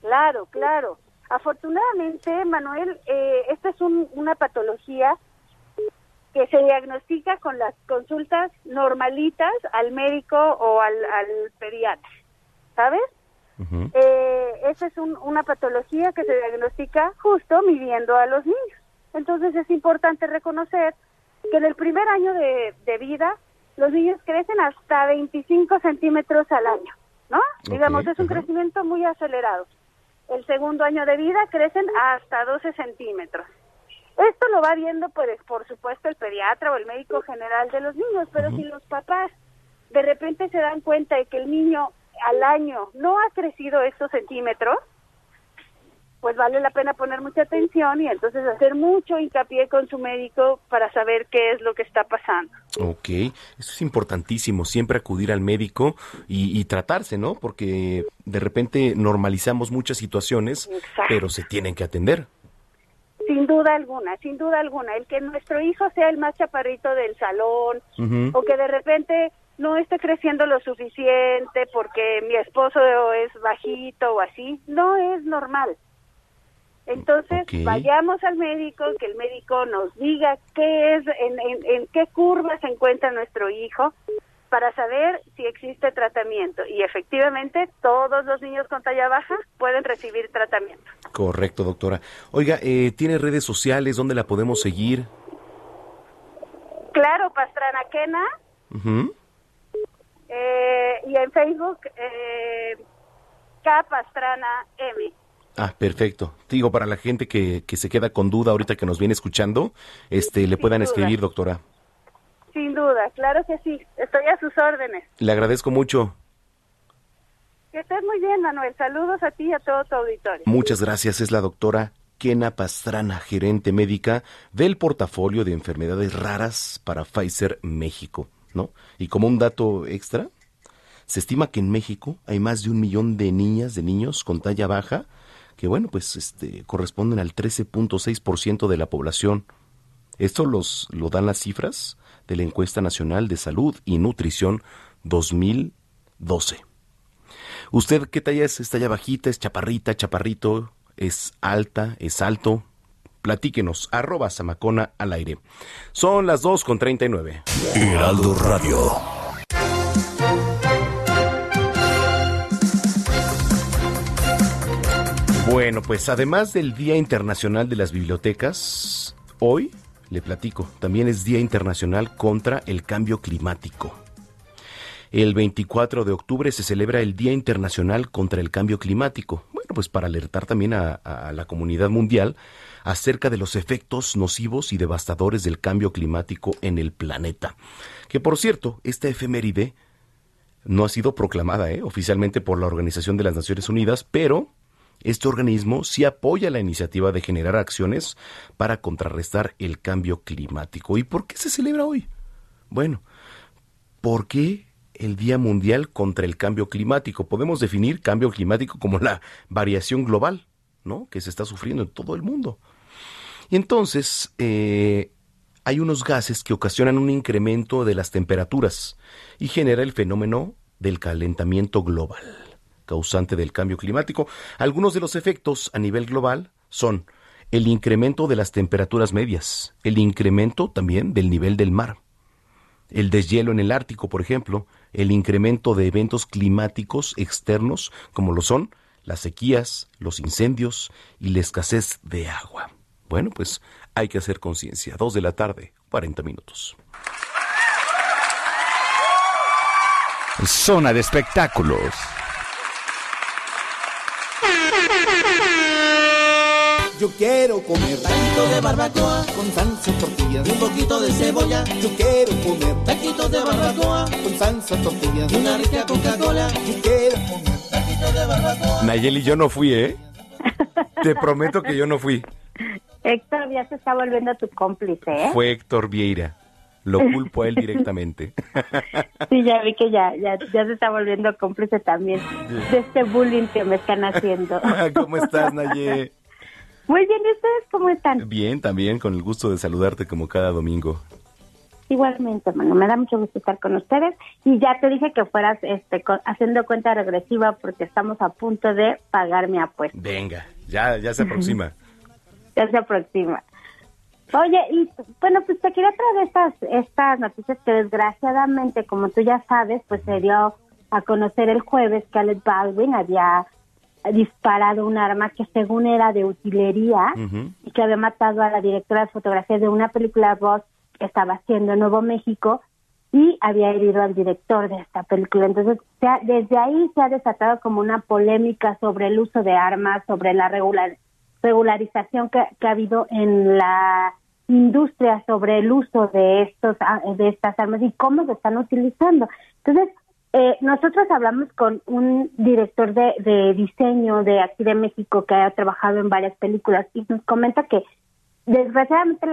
Claro, claro. Afortunadamente, Manuel, eh, esta es un- una patología que se diagnostica con las consultas normalitas al médico o al, al pediatra, ¿sabes? Eh, esa es un- una patología que se diagnostica justo midiendo a los niños. Entonces es importante reconocer que en el primer año de, de vida los niños crecen hasta 25 centímetros al año, ¿no? Digamos, es un crecimiento muy acelerado. El segundo año de vida crecen hasta 12 centímetros. Esto lo va viendo, pues, por supuesto, el pediatra o el médico general de los niños, pero si los papás de repente se dan cuenta de que el niño al año no ha crecido estos centímetros, pues vale la pena poner mucha atención y entonces hacer mucho hincapié con su médico para saber qué es lo que está pasando. Ok, eso es importantísimo, siempre acudir al médico y, y tratarse, ¿no? Porque de repente normalizamos muchas situaciones, pero se tienen que atender. Sin duda alguna, sin duda alguna, el que nuestro hijo sea el más chaparrito del salón o que de repente no esté creciendo lo suficiente porque mi esposo es bajito o así, no es normal. Entonces, vayamos al médico, que el médico nos diga qué es, en, en, en qué curva se encuentra nuestro hijo, para saber si existe tratamiento. Y efectivamente, todos los niños con talla baja pueden recibir tratamiento. Correcto, doctora. Oiga, eh, ¿tiene redes sociales? ¿Dónde la podemos seguir? Claro, Pastrana Quena, Ujú. Eh, y en Facebook, eh, K Pastrana M. Ah, perfecto. Digo, para la gente que, que se queda con duda ahorita que nos viene escuchando, este, le puedan duda. escribir, doctora. Sin duda, claro que sí, estoy a sus órdenes. Le agradezco mucho. Que estés muy bien, Manuel. Saludos a ti y a todo tu auditorio. Muchas gracias. Es la doctora Kena Pastrana, gerente médica del portafolio de enfermedades raras para Pfizer México, ¿no? Y como un dato extra, se estima que en México hay más de un millón de niñas, de niños con talla baja, que bueno, pues este, corresponden al 13.6% de la población. Esto los, lo dan las cifras de la encuesta nacional de salud y nutrición 2012. ¿Usted qué talla es? ¿Es talla bajita? ¿Es chaparrita? ¿Chaparrito? ¿Es alta? ¿Es alto? Platíquenos, arroba Samacona al aire. Son las 2 con 39. Heraldo Radio. Bueno, pues además del Día Internacional de las Bibliotecas, hoy le platico, también es Día Internacional contra el Cambio Climático. El 24 de octubre se celebra el Día Internacional contra el Cambio Climático. Bueno, pues para alertar también a, la comunidad mundial acerca de los efectos nocivos y devastadores del cambio climático en el planeta. Que por cierto, esta efeméride no ha sido proclamada ¿eh? oficialmente por la Organización de las Naciones Unidas, pero este organismo sí apoya la iniciativa de generar acciones para contrarrestar el cambio climático. ¿Y por qué se celebra hoy? Bueno, porque el Día Mundial contra el Cambio Climático. Podemos definir cambio climático como la variación global, ¿no? Que se está sufriendo en todo el mundo. Y entonces, eh, hay unos gases que ocasionan un incremento de las temperaturas y genera el fenómeno del calentamiento global, causante del cambio climático. Algunos de los efectos a nivel global son el incremento de las temperaturas medias, el incremento también del nivel del mar, el deshielo en el Ártico, por ejemplo, el incremento de eventos climáticos externos como lo son las sequías, los incendios y la escasez de agua. Bueno, pues hay que hacer conciencia. Dos de la tarde, 40 minutos. Zona de espectáculos. Yo quiero comer taquitos de barbacoa con salsa, tortillas y un poquito de cebolla. Yo quiero comer taquitos de barbacoa con salsa, tortillas y una rica Coca-Cola. Yo quiero comer taquitos de barbacoa. Nayeli, yo no fui, ¿eh? Te prometo que yo no fui. Héctor ya se está volviendo tu cómplice, ¿eh? Fue Héctor Vieira. Lo culpo a él directamente. Sí, ya vi que ya, ya, ya se está volviendo cómplice también de este bullying que me están haciendo. ¿Cómo estás, Naye? Muy bien, ¿y ustedes cómo están? Bien, también, con el gusto de saludarte como cada domingo. Igualmente, hermano, me da mucho gusto estar con ustedes y ya te dije que fueras este, haciendo cuenta regresiva porque estamos a punto de pagar mi apuesta. Venga, ya, ya se aproxima. ya se aproxima. Oye, y bueno, pues te quería traer estas, estas noticias que desgraciadamente, como tú ya sabes, pues se dio a conocer el jueves que Alec Baldwin había disparado un arma que según era de utilería y que había matado a la directora de fotografía de una película Ross que estaba haciendo en Nuevo México y había herido al director de esta película. Entonces, desde ahí se ha desatado como una polémica sobre el uso de armas, sobre la regular, regularización que, ha habido en la industria sobre el uso de estos de estas armas y cómo se están utilizando. Entonces, eh, nosotros hablamos con un director de, de, diseño de aquí de México que ha trabajado en varias películas y nos comenta que desgraciadamente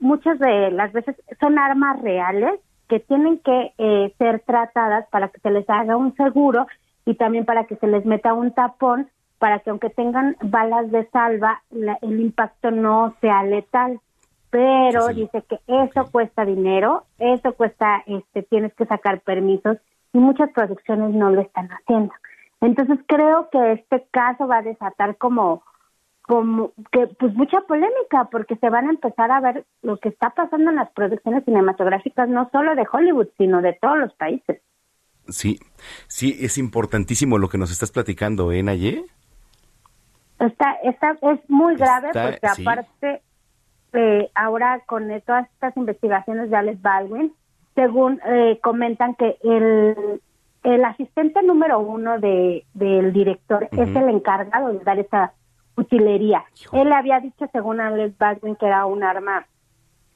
muchas de las veces son armas reales que tienen que eh, ser tratadas para que se les haga un seguro y también para que se les meta un tapón para que aunque tengan balas de salva el impacto no sea letal. Pero dice que eso cuesta dinero eso cuesta este tienes que sacar permisos y muchas producciones no lo están haciendo. Entonces creo que este caso va a desatar como como que pues mucha polémica porque se van a empezar a ver lo que está pasando en las producciones cinematográficas no solo de Hollywood sino de todos los países. Sí, sí es importantísimo lo que nos estás platicando, ¿eh, Naye? Está, está, es muy grave porque aparte eh, ahora con todas estas investigaciones de Alex Baldwin según eh, comentan que el, el asistente número uno de, del director es el encargado de dar esa utilería. Él había dicho, según Alex Baldwin, que era un arma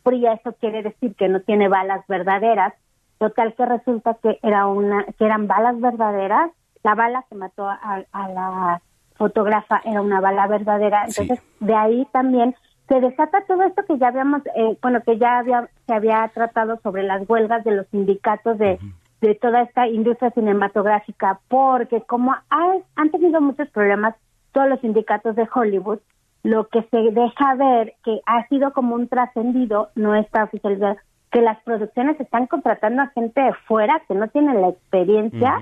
fría, eso quiere decir que no tiene balas verdaderas. Total que resulta que era una, que eran balas verdaderas. La bala que mató a, la fotógrafa era una bala verdadera. Entonces, de ahí también se desata todo esto que ya habíamos, eh, bueno, que ya había, se había tratado sobre las huelgas de los sindicatos de, de toda esta industria cinematográfica, porque como han tenido muchos problemas todos los sindicatos de Hollywood, lo que se deja ver que ha sido como un trascendido, no está oficializado, que las producciones están contratando a gente de fuera que no tiene la experiencia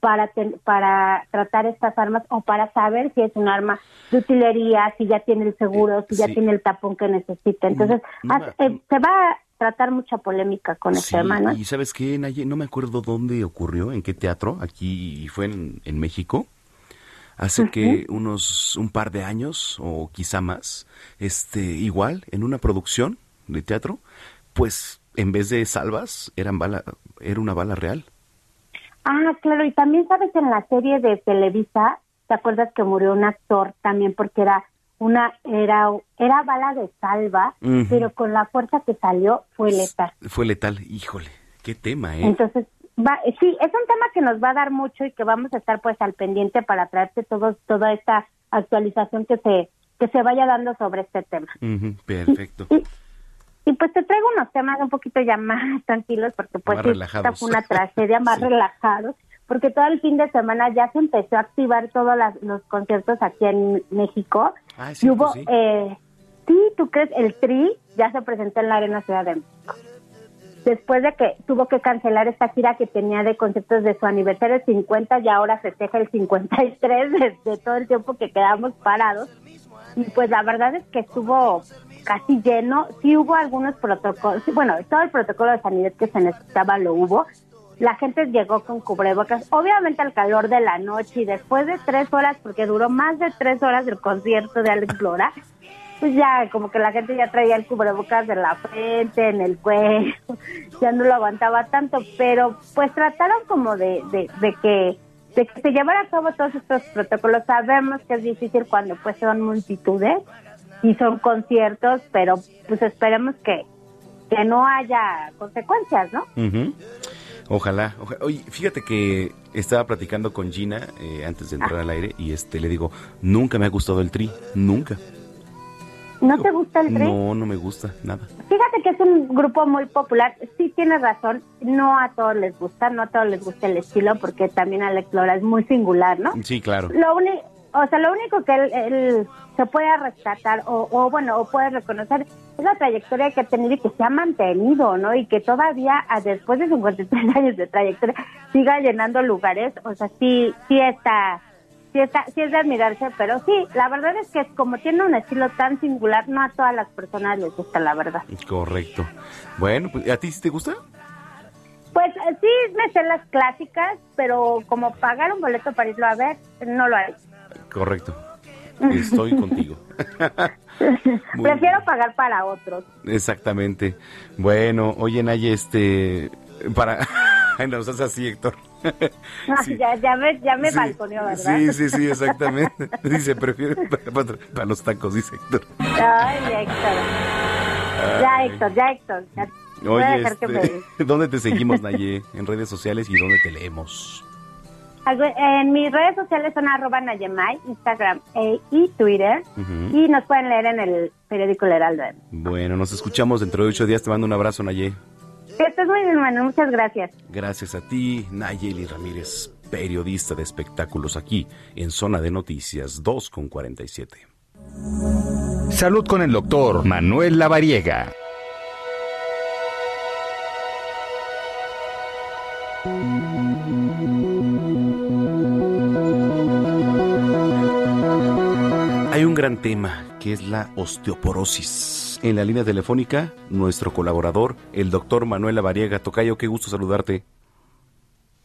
para, para tratar estas armas o para saber si es un arma de utilería, si ya tiene el seguro, si ya tiene el tapón que necesita. Entonces, eh, se va a tratar mucha polémica con este hermano. Y sabes qué, Naye, no me acuerdo dónde ocurrió, en qué teatro, aquí fue en, en México. Hace que unos un par de años o quizá más, este igual en una producción de teatro, pues en vez de salvas, eran bala, era una bala real. Ah, claro, y también sabes en la serie de Televisa, ¿te acuerdas que murió un actor también porque era una era era bala de salva, pero con la fuerza que salió fue letal. Fue letal, híjole, qué tema, ¿eh? Entonces, va, sí, es un tema que nos va a dar mucho y que vamos a estar pues al pendiente para traerte todo, toda esta actualización que se que se vaya dando sobre este tema. Perfecto. Y pues te traigo unos temas un poquito ya más tranquilos porque pues sí, esta fue una tragedia más relajados porque todo el fin de semana ya se empezó a activar todos las- los conciertos aquí en México. Ah, y hubo sí. eh, sí tú crees el Tri ya se presentó en la Arena Ciudad de México. Después de que tuvo que cancelar esta gira que tenía de conciertos de su aniversario 50 y ahora festeja el 53 de, de todo el tiempo que quedamos parados. Y pues la verdad es que estuvo casi lleno. Sí hubo algunos protocolos, bueno, todo el protocolo de sanidad que se necesitaba lo hubo. La gente llegó con cubrebocas, obviamente al calor de la noche y después de tres horas, porque duró más de tres horas el concierto de Alex Lora, pues ya como que la gente ya traía el cubrebocas de la frente, en el cuello, ya no lo aguantaba tanto, pero pues trataron como de, de, de que de que se llevara a cabo todos estos protocolos. Sabemos que es difícil cuando pues son multitudes y son conciertos, pero pues esperemos que, que no haya consecuencias, ¿no? Ojalá, oja- Oye, fíjate que estaba platicando con Gina eh, antes de entrar Ah. al aire y este le digo, nunca me ha gustado el tri, nunca. ¿No te gusta el tren? No, no me gusta nada. Fíjate que es un grupo muy popular. Sí tienes razón, no a todos les gusta, no a todos les gusta el estilo, porque también Alex Lora es muy singular, ¿no? Sí, claro. Lo único, o sea, lo único que él, él se puede rescatar o, o, bueno, o puede reconocer es la trayectoria que ha tenido y que se ha mantenido, ¿no? Y que todavía, a- después de 53 años de trayectoria, siga llenando lugares. O sea, sí, sí está, sí está, sí es de admirarse, pero sí, la verdad es que como tiene un estilo tan singular, no a todas las personas les gusta, la verdad. Correcto. Bueno, pues, ¿a ti sí te gusta? Pues eh, sí, me sé las clásicas, pero como pagar un boleto para irlo a ver, no lo haré. Correcto. Estoy contigo. Prefiero pagar para otros. Exactamente. Bueno, oye, Naye, este, para... No seas así, Héctor. Sí. ya, ya me, ya me Sí, balconeó, ¿verdad? Sí, sí, sí, exactamente. Dice, prefiero para, para- para los tacos, dice Héctor. Ay, Héctor. Ya, Héctor, ya, Héctor. Ya Oye, este, ¿dónde te seguimos, Naye? En redes sociales y dónde te leemos. En mis redes sociales son arroba Nayemay, Instagram e- y Twitter. Y nos pueden leer en el periódico El Heraldo. Bueno, nos escuchamos dentro de ocho días. Te mando un abrazo, Naye. Que estés muy bien, hermano. Muchas gracias. Gracias a ti, Nayeli Ramírez, periodista de espectáculos aquí en Zona de Noticias 2 con 47. Salud con el doctor Manuel Lavariega. Hay un gran tema que es la osteoporosis. En la línea telefónica, nuestro colaborador, el doctor Manuel Lavariega. Tocayo, qué gusto saludarte.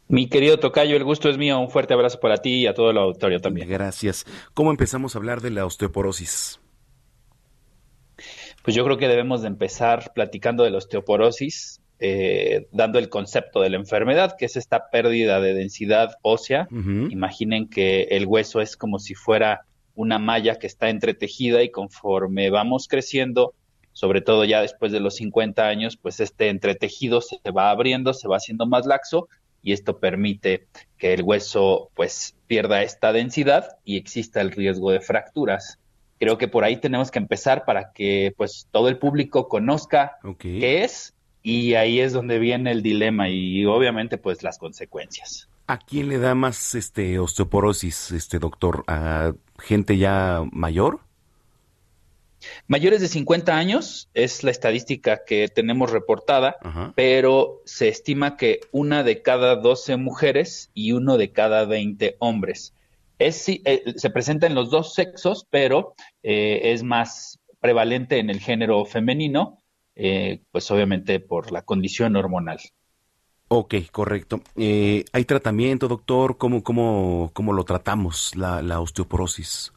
Mi querido Tocayo, el gusto es mío. Un fuerte abrazo para ti y a todo el auditorio también. Gracias. ¿Cómo empezamos a hablar de la osteoporosis? Pues yo creo que debemos de empezar platicando de la osteoporosis, eh, dando el concepto de la enfermedad, que es esta pérdida de densidad ósea. Imaginen que el hueso es como si fuera una malla que está entretejida y conforme vamos creciendo, sobre todo ya después de los 50 años, pues este entretejido se va abriendo, se va haciendo más laxo y esto permite que el hueso pues pierda esta densidad y exista el riesgo de fracturas. Creo que por ahí tenemos que empezar para que pues todo el público conozca qué es y ahí es donde viene el dilema y obviamente pues las consecuencias. ¿A quién le da más este osteoporosis, este doctor? ¿A gente ya mayor? Mayores de 50 años es la estadística que tenemos reportada, pero se estima que una de cada 12 mujeres y uno de cada 20 hombres. Es, sí, eh, se presenta en los dos sexos, pero eh, es más prevalente en el género femenino, eh, pues obviamente por la condición hormonal. Ok, correcto. Eh, ¿Hay tratamiento, doctor? ¿Cómo, cómo, cómo lo tratamos, la, la osteoporosis?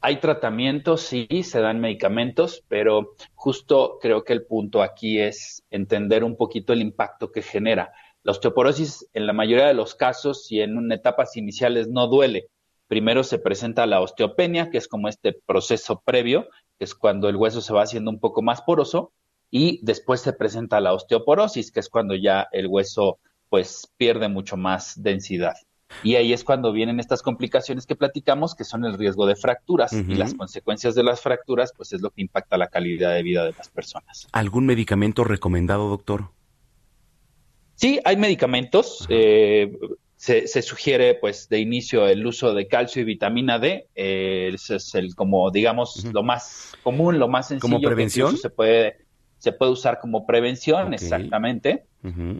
Hay tratamientos, sí, se dan medicamentos, pero justo creo que el punto aquí es entender un poquito el impacto que genera. La osteoporosis, en la mayoría de los casos y en etapas iniciales, no duele. Primero se presenta la osteopenia, que es como este proceso previo, que es cuando el hueso se va haciendo un poco más poroso, y después se presenta la osteoporosis, que es cuando ya el hueso pues pierde mucho más densidad. Y ahí es cuando vienen estas complicaciones que platicamos, que son el riesgo de fracturas. Y las consecuencias de las fracturas, pues es lo que impacta la calidad de vida de las personas. ¿Algún medicamento recomendado, doctor? Sí, hay medicamentos. Eh, se, sugiere, pues, de inicio el uso de calcio y vitamina D. Eh, ese es el, como, digamos, lo más común, lo más sencillo. ¿Como prevención? se puede se puede usar como prevención, exactamente.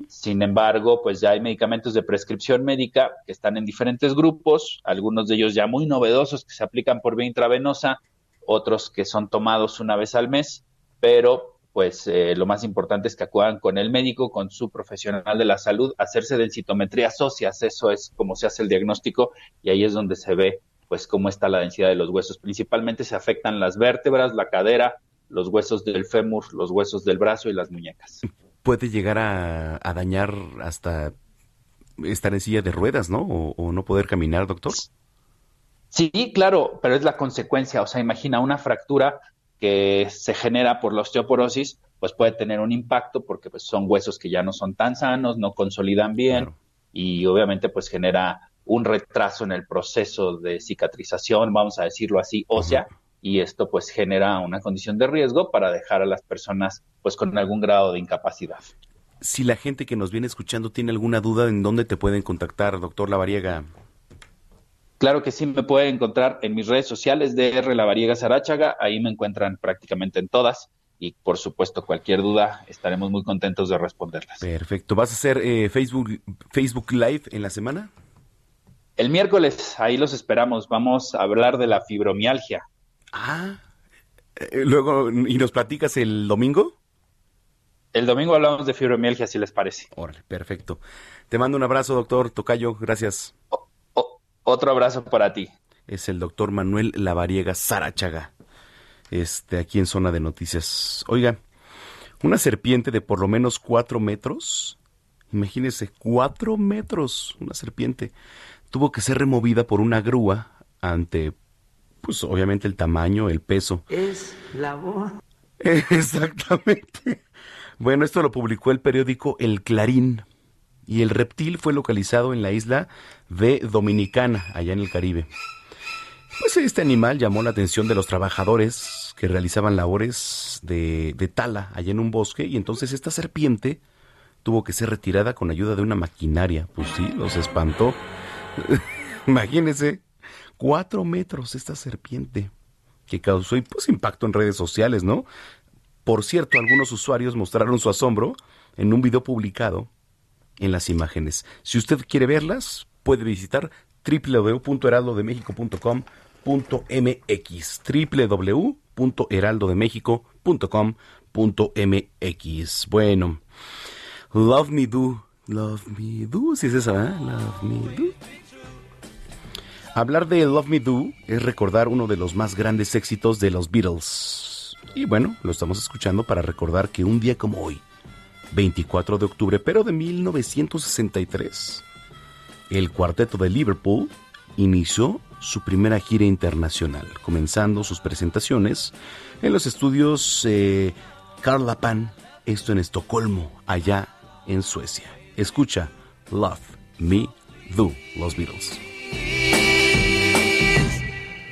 Sin embargo, pues ya hay medicamentos de prescripción médica que están en diferentes grupos, algunos de ellos ya muy novedosos que se aplican por vía intravenosa, otros que son tomados una vez al mes, pero pues eh, lo más importante es que acudan con el médico, con su profesional de la salud, hacerse densitometrías óseas, eso es como se hace el diagnóstico y ahí es donde se ve pues cómo está la densidad de los huesos. Principalmente se afectan las vértebras, la cadera, los huesos del fémur, los huesos del brazo y las muñecas. Puede llegar a, dañar hasta estar en silla de ruedas, ¿no? O, no poder caminar, doctor. Sí, claro, pero es la consecuencia. O sea, imagina una fractura que se genera por la osteoporosis, pues puede tener un impacto porque pues, son huesos que ya no son tan sanos, no consolidan bien y obviamente pues genera un retraso en el proceso de cicatrización, vamos a decirlo así, ósea, y esto pues genera una condición de riesgo para dejar a las personas pues con algún grado de incapacidad. Si la gente que nos viene escuchando tiene alguna duda, ¿en dónde te pueden contactar, doctor Lavariega? Claro que sí, me pueden encontrar en mis redes sociales de R Lavariega Sarachaga, ahí me encuentran prácticamente en todas y por supuesto cualquier duda estaremos muy contentos de responderlas. Perfecto, ¿vas a hacer eh, Facebook, Facebook Live en la semana? El miércoles, ahí los esperamos, vamos a hablar de la fibromialgia. Ah, eh, luego, ¿y nos platicas el domingo? El domingo hablamos de fibromialgia, si les parece. Órale, perfecto. Te mando un abrazo, doctor Tocayo, gracias. otro abrazo para ti. Es el doctor Manuel Lavariega Sarachaga, este, aquí en Zona de Noticias. Oiga, una serpiente de por lo menos cuatro metros, imagínese, cuatro metros, una serpiente, tuvo que ser removida por una grúa ante pues obviamente el tamaño, el peso. Es la voz. Exactamente. Bueno, esto lo publicó el periódico El Clarín. Y el reptil fue localizado en la isla de Dominicana, allá en el Caribe. Pues este animal llamó la atención de los trabajadores que realizaban labores de, de tala allá en un bosque y entonces esta serpiente tuvo que ser retirada con ayuda de una maquinaria. Pues sí, los espantó. Imagínense cuatro metros esta serpiente, que causó pues, impacto en redes sociales, ¿no? Por cierto, algunos usuarios mostraron su asombro en un video publicado en las imágenes. Si usted quiere verlas, puede visitar www.heraldodemexico.com.mx www.heraldodemexico.com.mx Bueno, Love Me Do, Love Me Do, si es esa, ¿eh? Love Me Do. Hablar de Love Me Do es recordar uno de los más grandes éxitos de los Beatles. Y bueno, lo estamos escuchando para recordar que un día como hoy, 24 de octubre, pero de 1963, el cuarteto de Liverpool inició su primera gira internacional, comenzando sus presentaciones en los estudios eh, Carla Pan, esto en Estocolmo, allá en Suecia. Escucha Love Me Do, los Beatles.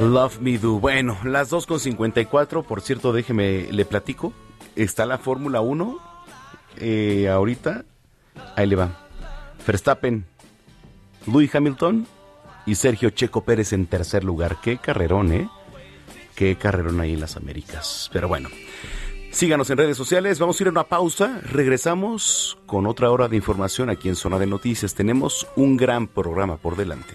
Love Me Do. Bueno, las 2.54, por cierto, déjeme, le platico. Está la Fórmula 1. Eh, ahorita, ahí le va. Verstappen, Louis Hamilton y Sergio Checo Pérez en tercer lugar. Qué carrerón, ¿eh? Qué carrerón ahí en las Américas. Pero bueno, síganos en redes sociales. Vamos a ir a una pausa. Regresamos con otra hora de información aquí en Zona de Noticias. Tenemos un gran programa por delante.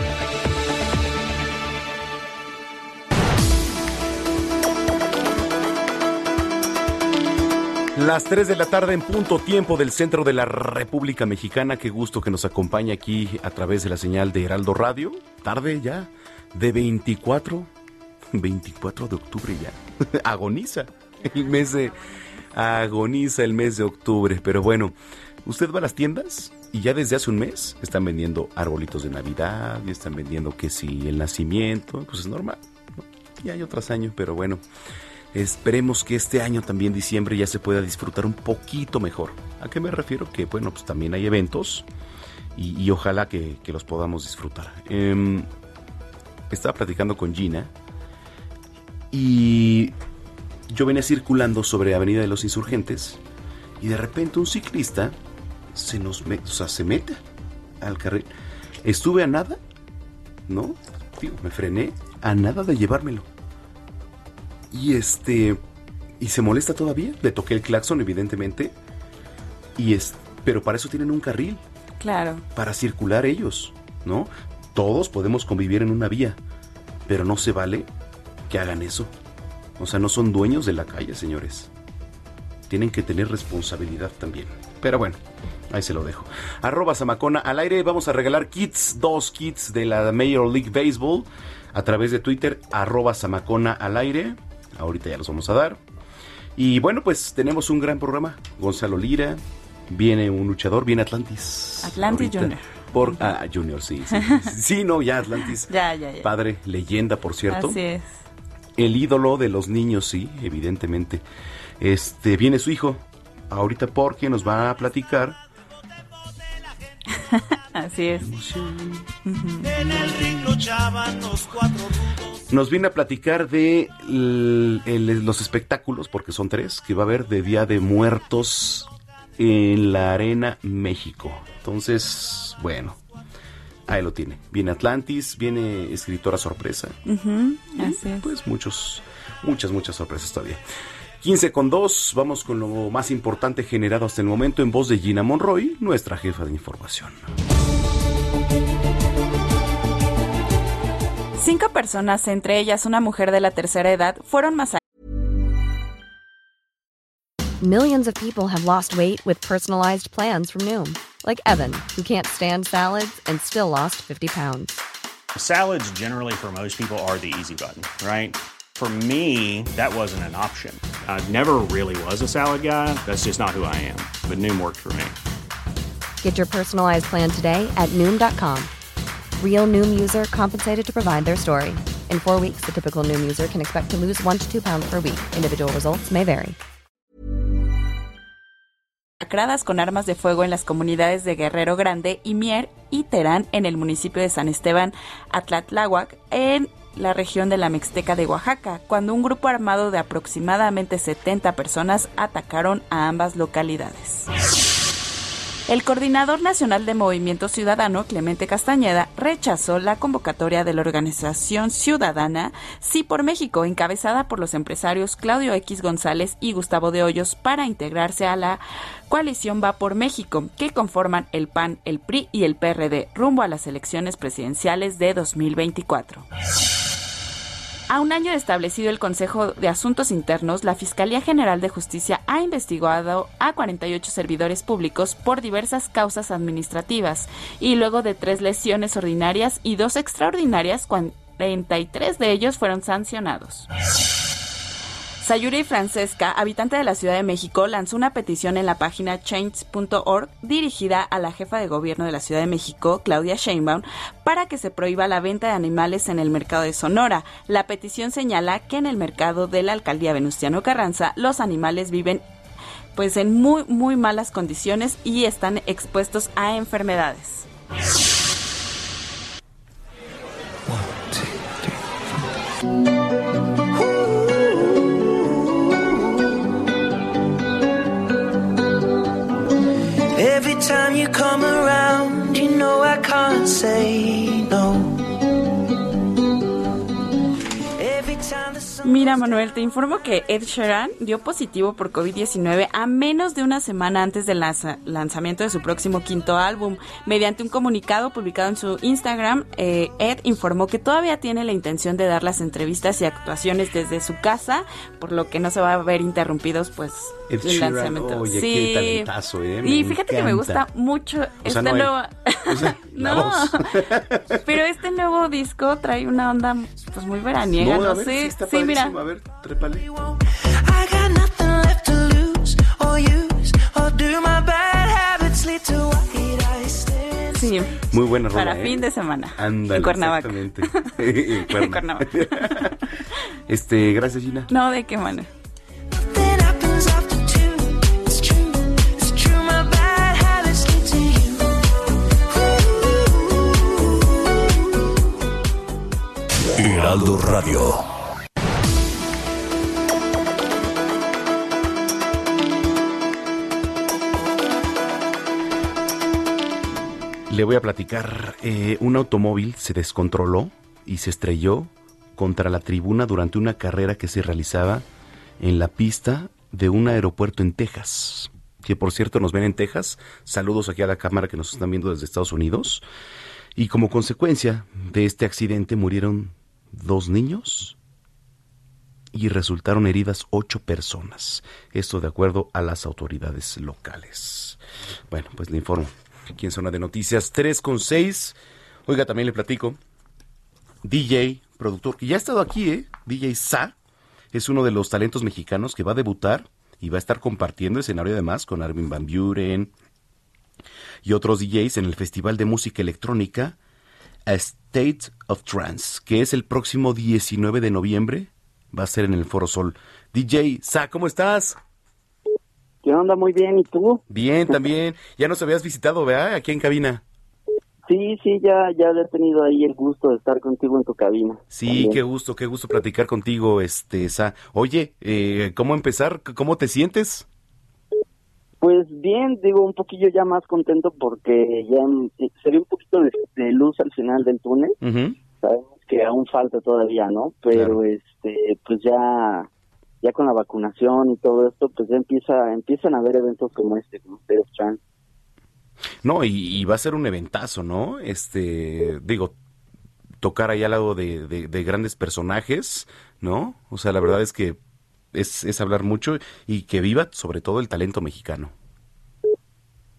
Las 3 de la tarde en punto tiempo del centro de la República Mexicana. Qué gusto que nos acompañe aquí a través de la señal de Heraldo Radio. Tarde ya de 24, 24 de octubre ya. agoniza el mes de agoniza el mes de octubre, pero bueno, usted va a las tiendas y ya desde hace un mes están vendiendo arbolitos de Navidad y están vendiendo que si el nacimiento, pues es normal. ¿no? Y año tras año, pero bueno. Esperemos que este año también diciembre ya se pueda disfrutar un poquito mejor. ¿A qué me refiero? Que bueno, pues también hay eventos y, ojalá que, los podamos disfrutar. Eh, estaba platicando con Gina y yo venía circulando sobre Avenida de los Insurgentes y de repente un ciclista se nos mete, o sea, se mete al carril. Estuve a nada, ¿no? Digo, me frené a nada de llevármelo. Y este. Y se molesta todavía. Le toqué el claxon, evidentemente. Y es. Pero para eso tienen un carril. Claro. Para circular ellos, ¿no? Todos podemos convivir en una vía. Pero no se vale que hagan eso. O sea, no son dueños de la calle, señores. Tienen que tener responsabilidad también. Pero bueno, ahí se lo dejo. Arroba Samacona al aire. Vamos a regalar kits, dos kits de la Major League Baseball a través de Twitter, arroba Samacona al aire. Ahorita ya los vamos a dar. Y bueno, pues tenemos un gran programa. Gonzalo Lira, viene un luchador, viene Atlantis. Atlantis ahorita. Junior. Por, ah, Junior, sí, sí. sí, no, ya Atlantis. ya, ya, ya. Padre, leyenda, por cierto. Así es. El ídolo de los niños, sí, evidentemente. Este, viene su hijo, ahorita porque nos va a platicar. Así es. En el ring luchaban los cuatro rudos. Nos viene a platicar de los espectáculos, porque son tres, que va a haber de Día de Muertos en la Arena México. Entonces, bueno, ahí lo tiene. Viene Atlantis, viene escritora sorpresa. Así es. Pues muchos, muchas, muchas sorpresas todavía. 15 con 2, vamos con lo más importante generado hasta el momento en voz de Gina Monroy, nuestra jefa de información. Cinco personas, entre ellas una mujer de la tercera edad, fueron masacradas. Millions of people have lost weight with personalized plans from Noom, like Evan, who can't stand salads and still lost 50 pounds. Salads, generally, for most people, are the easy button, right? For me, that wasn't an option. I never really was a salad guy. That's just not who I am. But Noom worked for me. Get your personalized plan today at Noom.com. Real Noom user compensated to provide their story. In four weeks, the typical Noom user can expect to lose one to two pounds per week. Individual results may vary. con armas de fuego en las comunidades de Guerrero Grande y Mier y Terán en el municipio de San Esteban Atlatláhuac en la región de la Mixteca de Oaxaca, cuando un grupo armado de aproximadamente 70 personas atacaron a ambas localidades. El coordinador nacional de Movimiento Ciudadano, Clemente Castañeda, rechazó la convocatoria de la organización ciudadana Sí por México, encabezada por los empresarios Claudio X González y Gustavo de Hoyos, para integrarse a la coalición Va por México, que conforman el PAN, el PRI y el PRD, rumbo a las elecciones presidenciales de 2024. A un año de establecido el Consejo de Asuntos Internos, la Fiscalía General de Justicia ha investigado a 48 servidores públicos por diversas causas administrativas y luego de tres lesiones ordinarias y dos extraordinarias cuan- 43 de ellos fueron sancionados. Sayuri Francesca, habitante de la Ciudad de México, lanzó una petición en la página change.org dirigida a la jefa de gobierno de la Ciudad de México, Claudia Sheinbaum, para que se prohíba la venta de animales en el mercado de Sonora. La petición señala que en el mercado de la alcaldía Venustiano Carranza los animales viven pues en muy muy malas condiciones y están expuestos a enfermedades. Every time you come around, you know I can't say no. Mira, Manuel, te informo que Ed Sheeran dio positivo por COVID-19 a menos de una semana antes del lanza- lanzamiento de su próximo quinto álbum. Mediante un comunicado publicado en su Instagram, eh, Ed informó que todavía tiene la intención de dar las entrevistas y actuaciones desde su casa, por lo que no se va a ver interrumpidos, pues, Ed el Sheeran, lanzamiento. oye, qué talentazo, ¿eh? Y fíjate que me gusta mucho O este sea, no nuevo... O sea, la no, pero este nuevo disco trae una onda pues muy veraniega, No, no, a ver, sé. sí sí, mira. padrísimo. A ver, trépale. Sí, Muy buena rola, para ¿eh? fin de semana. Ándale, en Cuernavaca. exactamente. En Cuerna. En Cuernavaca. Este, gracias, Gina. No, de qué manera. Nothing happens Le voy a platicar. eh, un automóvil se descontroló y se estrelló contra la tribuna durante una carrera que se realizaba en la pista de un aeropuerto en Texas. Que por cierto nos ven en Texas. Saludos aquí a la cámara que nos están viendo desde Estados Unidos. Y como consecuencia de este accidente murieron dos niños y resultaron heridas ocho personas. Esto de acuerdo a las autoridades locales. Bueno, pues le informo. Aquí en Zona de Noticias 3 con 6. Oiga, también le platico. DJ, productor, que ya ha estado aquí, ¿eh? DJ Sa. Es uno de los talentos mexicanos que va a debutar y va a estar compartiendo escenario además con Armin Van Buren y otros DJs en el Festival de Música Electrónica A State of Trance, que es el próximo 19 de noviembre. Va a ser en el Foro Sol. DJ Sa, ¿cómo estás? ¿Qué onda? Muy bien, ¿y tú? Bien, también. Ya nos habías visitado, ¿verdad? Aquí en cabina. Sí, sí, ya, ya he tenido ahí el gusto de estar contigo en tu cabina. Sí, También. qué gusto, qué gusto platicar contigo, este, Sa. Oye, eh, ¿cómo empezar? ¿Cómo te sientes? Pues bien, digo, un poquillo ya más contento porque ya mm, se ve un poquito de, de luz al final del túnel. Sabemos que aún falta todavía, ¿no? Pero este, pues ya, ya con la vacunación y todo esto, pues ya empieza, empiezan a haber eventos como este, como of Trance. No, y, y va a ser un eventazo, ¿no? Este, digo, tocar ahí al lado de, de- de grandes personajes, ¿no? O sea, la verdad es que es, es hablar mucho y que viva sobre todo el talento mexicano.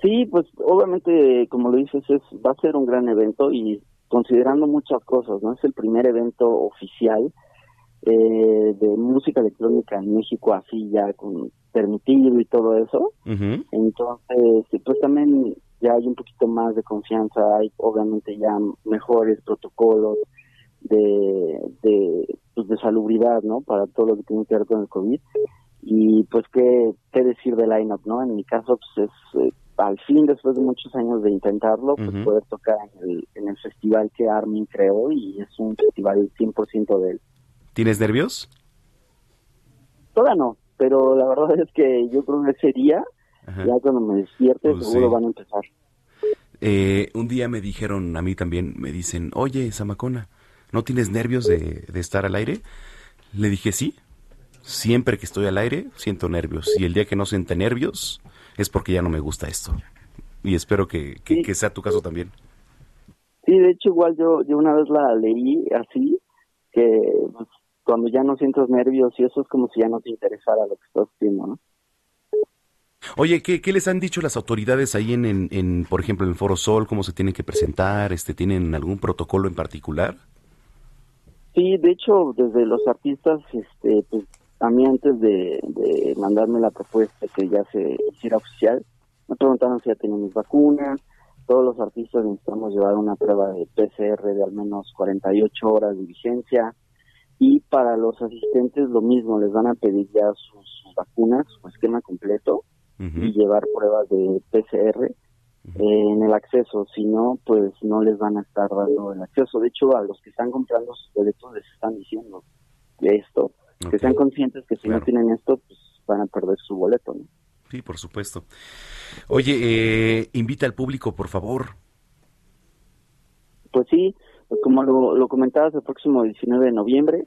Sí, pues obviamente, como lo dices, es, va a ser un gran evento y considerando muchas cosas, ¿no? Es el primer evento oficial eh, de música electrónica en México, así ya con permitido y todo eso. Entonces, pues también ya hay un poquito más de confianza, hay obviamente ya mejores protocolos de, de, pues de salubridad, ¿no? Para todo lo que tiene que ver con el COVID. Y pues, ¿qué, qué decir de line-up, no? En mi caso, pues es, eh, al fin, después de muchos años de intentarlo, pues poder tocar en el, en el festival que Armin creó y es un festival 100% de él. ¿Tienes nervios? Todavía no, pero la verdad es que yo creo que ese día, Ajá. ya cuando me despierte, Pues seguro sí. van a empezar. Eh, un día me dijeron, a mí también, me dicen, oye, Zamacona, ¿no tienes nervios de, de estar al aire? Le dije, sí, siempre que estoy al aire siento nervios. Y el día que no siente nervios es porque ya no me gusta esto. Y espero que, que- que sea tu caso también. Sí, de hecho igual yo, yo una vez la leí así, que pues, cuando ya no sientes nervios y eso es como si ya no te interesara lo que estás haciendo, ¿no? Oye, ¿qué, qué les han dicho las autoridades ahí en, en, en, por ejemplo, en el Foro Sol? ¿Cómo se tienen que presentar? Este, ¿Tienen algún protocolo en particular? Sí, de hecho, desde los artistas, este, pues a mí antes de, de mandarme la propuesta que ya se hiciera oficial, me preguntaron si ya tenía mis vacunas. Todos los artistas necesitamos llevar una prueba de PCR de al menos 48 horas de vigencia. Y para los asistentes lo mismo, les van a pedir ya sus, sus vacunas, su esquema completo y llevar pruebas de PCR eh, en el acceso. Si no, pues no les van a estar dando el acceso. De hecho, a los que están comprando sus boletos les están diciendo esto, que sean conscientes que si no tienen esto, pues van a perder su boleto. ¿no? Sí, por supuesto. Oye, eh, invita al público, por favor. Pues sí, pues como lo, lo comentabas, el próximo 19 de noviembre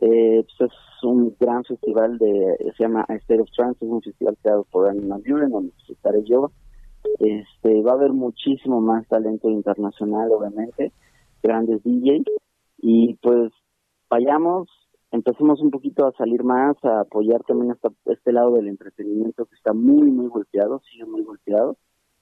eh, pues es un gran festival de se llama State of Trance, es un festival creado por Animal Buren, donde pues, estaré yo. Este, va a haber muchísimo más talento internacional, obviamente, grandes DJs, y pues vayamos, empecemos un poquito a salir más, a apoyar también esta, este lado del entretenimiento que está muy, muy golpeado, sigue muy golpeado,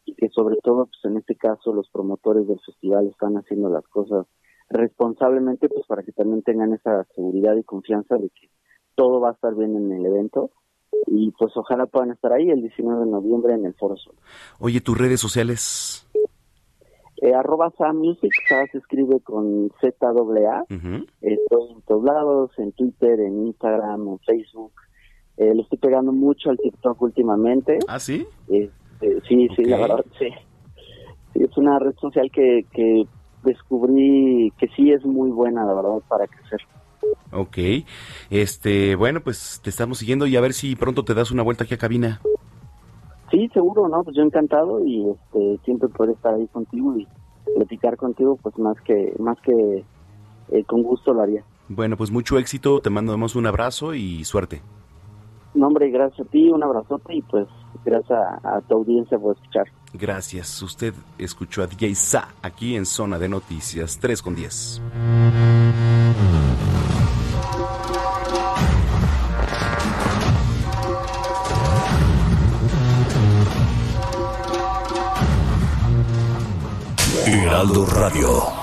y que sobre todo, pues en este caso, los promotores del festival están haciendo las cosas responsablemente, pues para que también tengan esa seguridad y confianza de que todo va a estar bien en el evento y pues ojalá puedan estar ahí el 19 de noviembre en el Foro Sol. Oye, tus redes sociales. Eh, arroba Sa Music, Sa se escribe con Z-A-A. Estoy en todos lados, en Twitter, en Instagram, en Facebook. Eh, le estoy pegando mucho al TikTok últimamente. ¿Ah, sí? Este, sí, sí, la verdad, sí. Sí, es una red social que, que descubrí que sí es muy buena, la verdad, para crecer. Ok. Este, bueno, pues te estamos siguiendo y a ver si pronto te das una vuelta aquí a cabina. Sí, seguro, ¿no? Pues yo encantado y este, siempre poder estar ahí contigo y platicar contigo, pues más que, más que eh, con gusto lo haría. Bueno, pues mucho éxito, te mandamos un abrazo y suerte. No, hombre, gracias a ti, un abrazote y pues gracias a, a tu audiencia por escuchar. Gracias. Usted escuchó a DJ Sa aquí en Zona de Noticias 3 con 10. Heraldo Radio.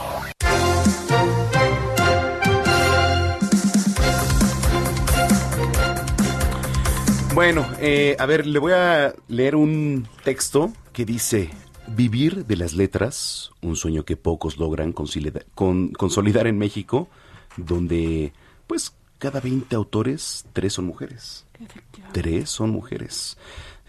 Bueno, eh, a ver, le voy a leer un texto que dice, vivir de las letras, un sueño que pocos logran consolidar, con, consolidar en México, donde pues cada 20 autores, tres son mujeres. Tres son mujeres.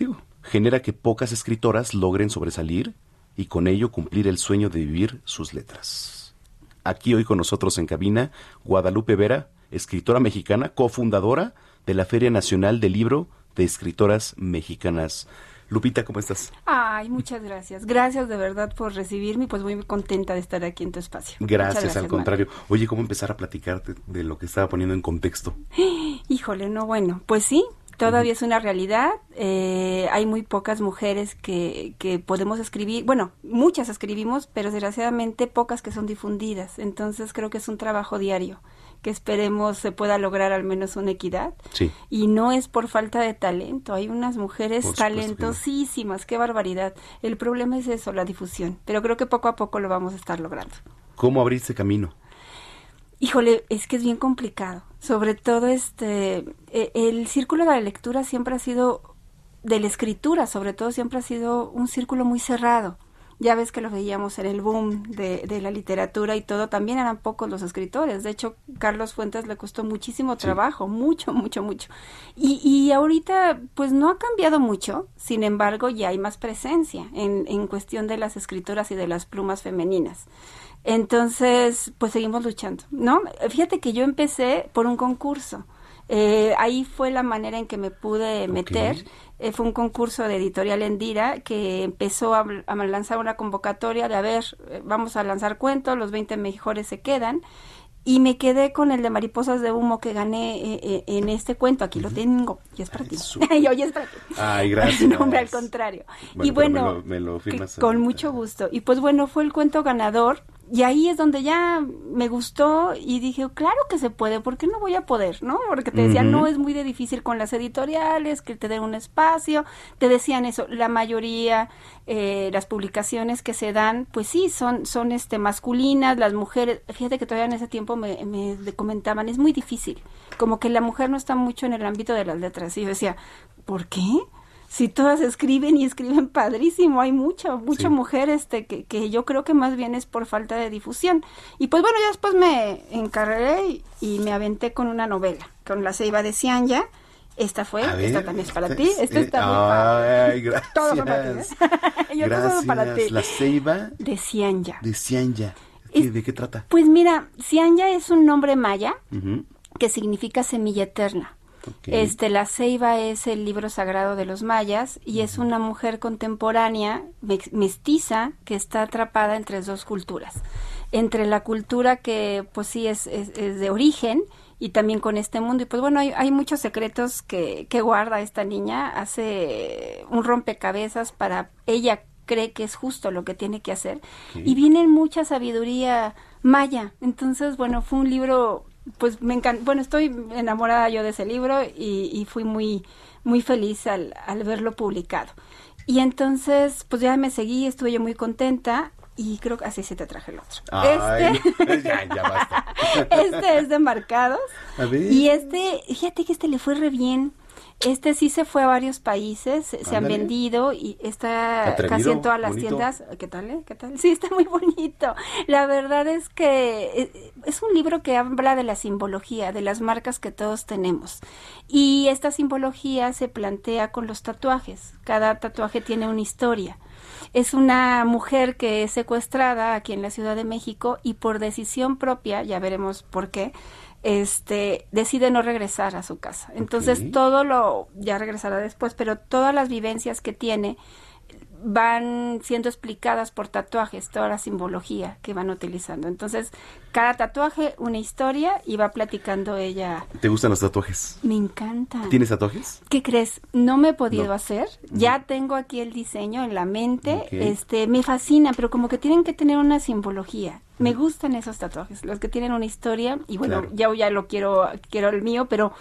Digo, genera que pocas escritoras logren sobresalir y con ello cumplir el sueño de vivir sus letras. Aquí hoy con nosotros en cabina, Guadalupe Vera, escritora mexicana, cofundadora de la Feria Nacional del Libro de Escritoras Mexicanas. Lupita, ¿cómo estás? Ay, muchas gracias. Gracias de verdad por recibirme, pues muy contenta de estar aquí en tu espacio. Gracias, al contrario. Oye, ¿cómo empezar a platicarte de lo que estaba poniendo en contexto? Híjole, no, bueno, pues sí, todavía es una realidad. Eh, hay muy pocas mujeres que, que podemos escribir, bueno, muchas escribimos, pero desgraciadamente pocas que son difundidas. Entonces creo que es un trabajo diario que esperemos se pueda lograr al menos una equidad. Sí. Y no es por falta de talento, hay unas mujeres Por supuesto talentosísimas, qué barbaridad. El problema es eso, la difusión, pero creo que poco a poco lo vamos a estar logrando. ¿Cómo abriste camino? Híjole, es que es bien complicado. Sobre todo este e- el círculo de la lectura siempre ha sido de la escritura, sobre todo siempre ha sido un círculo muy cerrado. Ya ves que lo veíamos en el boom de, de la literatura y todo, también eran pocos los escritores. De hecho, Carlos Fuentes le costó muchísimo trabajo, mucho, mucho, mucho. Y, y ahorita, pues no ha cambiado mucho, sin embargo, ya hay más presencia en, en cuestión de las escritoras y de las plumas femeninas. Entonces, pues seguimos luchando, ¿no? Fíjate que yo empecé por un concurso. Eh, ahí fue la manera en que me pude meter. Eh, fue un concurso de editorial Endira que empezó a, a lanzar una convocatoria de, a ver, eh, vamos a lanzar cuentos, los 20 mejores se quedan. Y me quedé con el de Mariposas de Humo que gané eh, eh, en este cuento. Aquí lo tengo. Y es para ti. y hoy es para ti. Ay, gracias. No, hombre, al contrario. y bueno, me lo, me lo que- firmas. con mucho gusto. Y pues bueno, fue el cuento ganador y ahí es donde ya me gustó y dije, claro que se puede, ¿por qué no voy a poder? ¿No? Porque te decían, no, es muy de difícil con las editoriales, que te den un espacio, te decían eso, la mayoría, eh, las publicaciones que se dan, pues sí, son, son este, masculinas, las mujeres, fíjate que todavía en ese tiempo me, me comentaban, es muy difícil, como que la mujer no está mucho en el ámbito de las letras, y yo decía, ¿por qué? Si todas escriben y escriben padrísimo, hay mucha, mucha Sí. mujer este, que, que yo creo que más bien es por falta de difusión. Y pues bueno, ya después me encargué y, y me aventé con una novela, con La Ceiba de Cianya. Esta fue, ver, esta también es para ti, es- esta eh, está muy padre. Ay, gracias. Todo para ti, ¿eh? Yo todo para ti. La ceiba De Cianya. de Cianya. ¿Qué- ¿De qué trata? Pues mira, Cianya es un nombre maya que significa semilla eterna. Este, la ceiba es el libro sagrado de los mayas y es una mujer contemporánea, mestiza, que está atrapada entre dos culturas. Entre la cultura que, pues sí, es, es, es de origen y también con este mundo. Y pues bueno, hay, hay muchos secretos que, que guarda esta niña. Hace un rompecabezas para ella cree que es justo lo que tiene que hacer. Y viene mucha sabiduría maya. Entonces, bueno, fue un libro, pues me encanta, bueno, estoy enamorada yo de ese libro y, y fui muy, muy feliz al, al verlo publicado. Y entonces, pues ya me seguí, estuve yo muy contenta y creo que así se te traje el otro. Ay, Este, ya, ya basta. este es de marcados. A ver. Y este, fíjate que este le fue re bien. Este sí se fue a varios países, se han vendido y está Atrevido, casi en todas las bonito. tiendas. ¿Qué tal? eh? ¿Qué tal? Sí, está muy bonito. La verdad es que eh, es un libro que habla de la simbología, de las marcas que todos tenemos. Y esta simbología se plantea con los tatuajes. Cada tatuaje tiene una historia. Es una mujer que es secuestrada aquí en la Ciudad de México y por decisión propia, ya veremos por qué, este decide no regresar a su casa. Entonces todo lo ya regresará después, pero todas las vivencias que tiene van siendo explicadas por tatuajes, toda la simbología que van utilizando. Entonces, cada tatuaje una historia y va platicando ella. ¿Te gustan los tatuajes? Me encanta. ¿Tienes tatuajes? ¿Qué crees? No me he podido No. hacer. Ya tengo aquí el diseño en la mente. Este, me fascina, pero como que tienen que tener una simbología. Me gustan esos tatuajes, los que tienen una historia y bueno, Claro. ya ya lo quiero quiero el mío, pero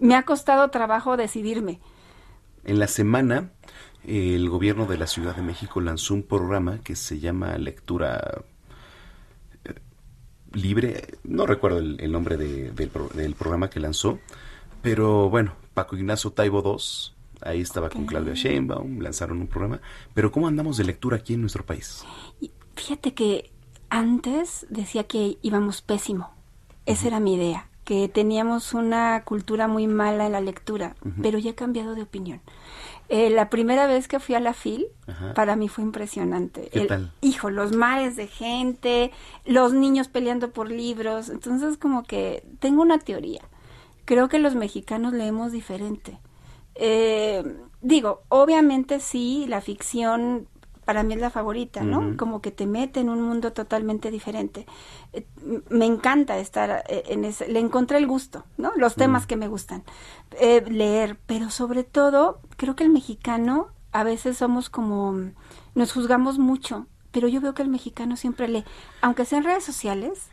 me ha costado trabajo decidirme. En la semana, el gobierno de la Ciudad de México lanzó un programa que se llama Lectura eh, Libre. No recuerdo el, el nombre de- del, pro- del programa que lanzó, pero bueno, Paco Ignacio Taibo II, ahí estaba con Claudia Sheinbaum, lanzaron un programa. Pero ¿cómo andamos de lectura aquí en nuestro país? Fíjate que antes decía que íbamos pésimo. Esa era mi idea, que teníamos una cultura muy mala en la lectura, pero ya he cambiado de opinión. Eh, la primera vez que fui a la FIL, Ajá. para mí fue impresionante. ¿Qué El- tal? Hijo, los mares de gente, los niños peleando por libros. Entonces, como que tengo una teoría. Creo que los mexicanos leemos diferente. Eh, digo, obviamente sí, la ficción para mí es la favorita, ¿no? Como que te mete en un mundo totalmente diferente. Eh, me encanta estar eh, en ese, le encontré el gusto, ¿no? Los temas que me gustan. Eh, leer, pero sobre todo, creo que el mexicano a veces somos como, nos juzgamos mucho, pero yo veo que el mexicano siempre lee, aunque sea en redes sociales,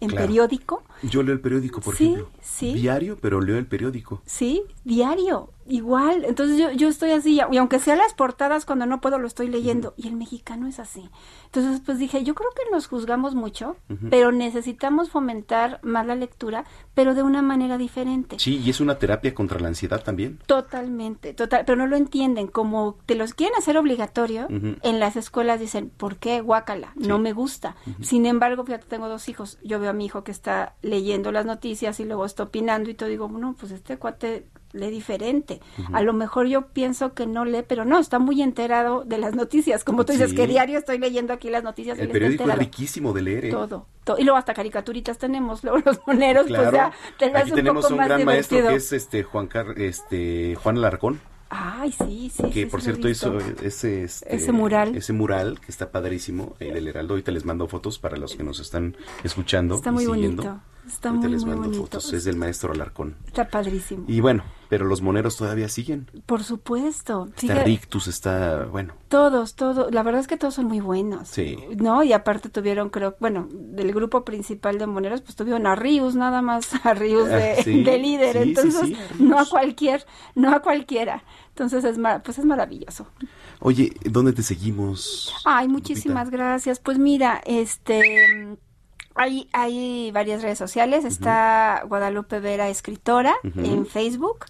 en Claro. periódico, Yo leo el periódico, por Sí, ejemplo. sí. Diario, pero leo el periódico. Sí, diario, igual. Entonces yo, yo estoy así, y aunque sea las portadas cuando no puedo lo estoy leyendo. Y el mexicano es así. Entonces pues dije, yo creo que nos juzgamos mucho, pero necesitamos fomentar más la lectura, pero de una manera diferente. Sí, y es una terapia contra la ansiedad también. Totalmente, total, pero no lo entienden, como te los quieren hacer obligatorio, en las escuelas dicen, ¿por qué? Guácala, no me gusta. Sin embargo, fíjate, tengo dos hijos, yo veo a mi hijo que está leyendo las noticias y luego está opinando y todo, digo, no, pues este cuate lee diferente. A lo mejor yo pienso que no lee, pero no, está muy enterado de las noticias, como tú dices, Sí. que diario estoy leyendo aquí las noticias. El periódico es riquísimo de leer, ¿eh? Todo, todo. Y luego hasta caricaturitas tenemos, luego los moneros, Claro. pues ya te lo Aquí hace un tenemos poco un más gran maestro que es este Juan Car este Juan Alarcón, Ay, sí, sí. que sí, por cierto hizo ese este, Ese mural. ese mural que está padrísimo, el del Heraldo. Ahorita les mando fotos para los que nos están escuchando. Está y muy siguiendo. bonito. Está Ahorita muy, les muy mando bonito. fotos. Es del maestro Alarcón. Está padrísimo. Y bueno, pero los moneros todavía siguen. Por supuesto. Está Rictus, está, bueno, Todos, todos. La verdad es que todos son muy buenos. sí. ¿No? Y aparte tuvieron, creo, bueno, del grupo principal de Moneros, pues tuvieron a Rius, nada más a Rius de, Ah, sí, de líder. sí, Entonces, sí, a no a cualquier, no a cualquiera. Entonces, es, pues es maravilloso. Oye, ¿dónde te seguimos? Ay, muchísimas gracias. Pues mira, este hay, hay varias redes sociales. Está Guadalupe Vera Escritora en Facebook.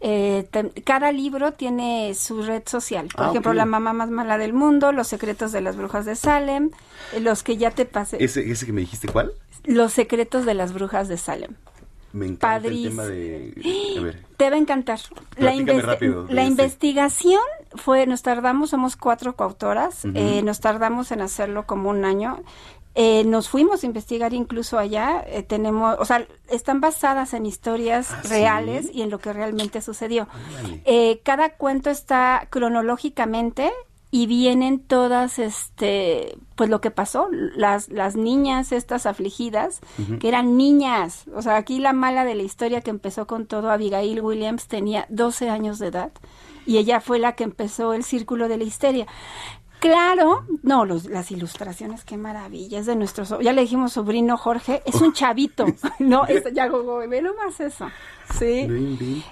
Eh, cada libro tiene su red social. Por Ah, ejemplo. La mamá más mala del mundo, Los secretos de las brujas de Salem, eh, los que ya te pasé. Ese, ese que me dijiste, ¿cuál? Los secretos de las brujas de Salem. Me encanta el tema de... A ver, Te va a encantar. La, investi- rápido la investigación fue, nos tardamos, somos cuatro coautoras, eh, nos tardamos en hacerlo como un año. Eh, nos fuimos a investigar incluso allá, eh, tenemos, o sea, están basadas en historias Ah, ¿sí? reales y en lo que realmente sucedió. Eh, cada cuento está cronológicamente y vienen todas, este, pues lo que pasó, las, las niñas estas afligidas, que eran niñas, o sea, aquí la mala de la historia que empezó con todo, Abigail Williams tenía 12 años de edad y ella fue la que empezó el círculo de la histeria. Claro, no, los, las ilustraciones, qué maravilla, es de nuestro, so- ya le dijimos sobrino Jorge, es un chavito, no, es, ya gogo, ve nomás eso, sí,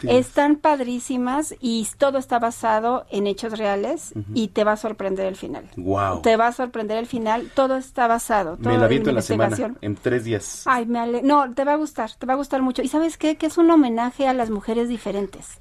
no están padrísimas y todo está basado en hechos reales y te va a sorprender el final. Wow. Te va a sorprender el final, todo está basado, todo Me la viento en la semana, en tres días. Ay, me ale- No, te va a gustar, te va a gustar mucho. ¿Y sabes qué? Que es un homenaje a las mujeres diferentes.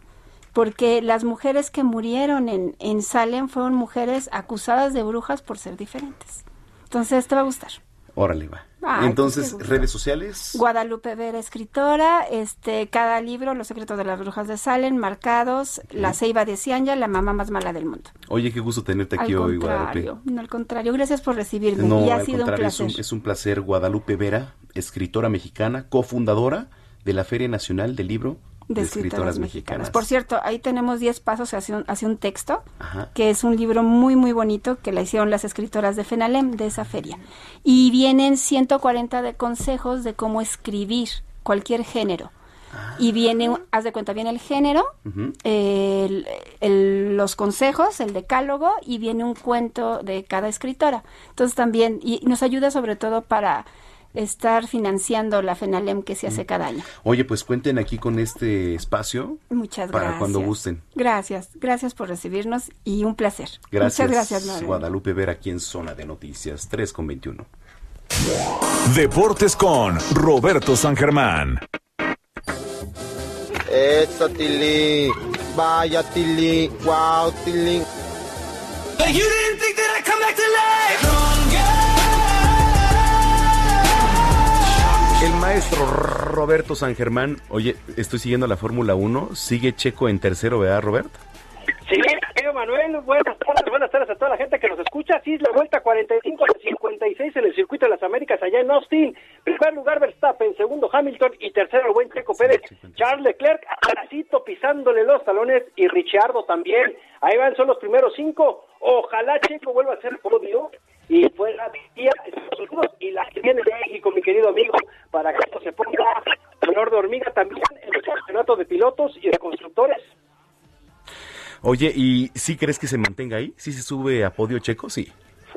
Porque las mujeres que murieron en, en Salem fueron mujeres acusadas de brujas por ser diferentes. Entonces, te va a gustar. Órale, va. Ay, Entonces, redes sociales. Guadalupe Vera, escritora, este, cada libro, Los secretos de las brujas de Salem, marcados, La ceiba de Cianya, La mamá más mala del mundo. Oye, qué gusto tenerte aquí al hoy, Guadalupe. no, al contrario, gracias por recibirme No, y ha al sido un contrario, es placer. un, es un placer. Guadalupe Vera, escritora mexicana, cofundadora de la Feria Nacional del Libro de escritoras mexicanas. Por cierto, ahí tenemos 10 pasos hacia un, hacia un texto, Ajá. que es un libro muy, muy bonito que la hicieron las escritoras de FENALEM, de esa feria. Y vienen 140 de consejos de cómo escribir cualquier género. Y viene, haz de cuenta, viene el género, el- los consejos, el decálogo y viene un cuento de cada escritora. Entonces también, y nos ayuda sobre todo para estar financiando la FENALEM que se hace cada año. Oye, pues cuenten aquí con este espacio Muchas para gracias. cuando gusten. Gracias, gracias por recibirnos y un placer. Gracias, Muchas gracias, Manuel. Guadalupe Vera, aquí en Zona de Noticias, 3 con 21. Deportes con Roberto San Germán. Eso, Tilly. Vaya, Tilly. Wow, Tilly. You didn't think that I'd come back to life. El maestro Roberto San Germán, oye, estoy siguiendo la Fórmula 1, sigue Checo en tercero, ¿verdad, Robert? Sí, Manuel, buenas tardes, buenas tardes a toda la gente que nos escucha. Sí, es la vuelta 45 a 56 en el circuito de las Américas allá en Austin. Primer lugar Verstappen, segundo Hamilton y tercero el buen Checo Pérez. Charles Leclerc, atrasito pisándole los talones y Ricciardo también. Ahí van, son los primeros cinco. Ojalá Checo vuelva a ser podio y fuera de día Estados Unidos y la que viene de México, mi querido amigo, para que esto se ponga color de hormiga también en los campeonatos de pilotos y de constructores. Oye, ¿y sí crees que se mantenga ahí? ¿Sí se sube a podio Checo? Sí.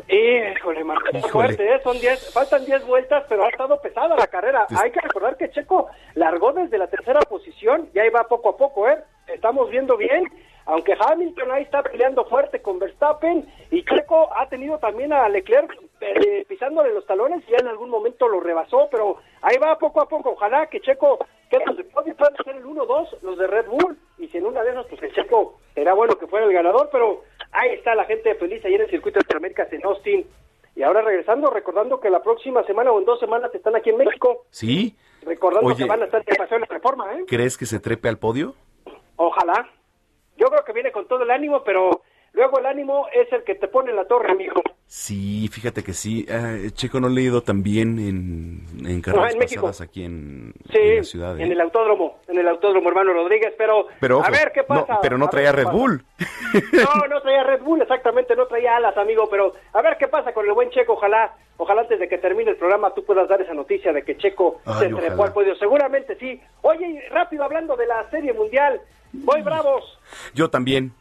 Híjole, Marco, fuerte, ¿eh? Son 10, faltan 10 vueltas, pero ha estado pesada la carrera. Hay que recordar que Checo largó desde la tercera posición y ahí va poco a poco, ¿eh? Estamos viendo bien, aunque Hamilton ahí está peleando fuerte con Verstappen y Checo ha tenido también a Leclerc eh, pisándole los talones y ya en algún momento lo rebasó, pero ahí va poco a poco. Ojalá que Checo, que los de podio puedan ser el 1-2, los de Red Bull, y si en una de esas, pues el Checo era bueno que fuera el ganador, pero ahí está la gente feliz ahí en el circuito de Américas en Austin. Y ahora regresando, recordando que la próxima semana o en dos semanas están aquí en México, ¿Sí? recordando Oye. que van a estar paseo en la reforma, ¿eh? ¿Crees que se trepe al podio? Ojalá. Yo creo que viene con todo el ánimo, pero luego el ánimo es el que te pone en la torre, amigo. Sí, fíjate que sí. Ah, Checo no he leído también en, en carreras en México. pasadas aquí en, Sí, en la ciudad. ¿eh? en el autódromo, en el autódromo, hermano Rodríguez, pero, Pero ojo, a ver qué no, pasa. pero no a traía Red. Bull. No, no traía Red Bull, exactamente, no traía alas, amigo, pero a ver qué pasa con el buen Checo, ojalá, ojalá antes de que termine el programa tú puedas dar esa noticia de que Checo Ay, se trepó al podio, seguramente sí. Oye, rápido hablando de la Serie Mundial, voy bravos. Yo también.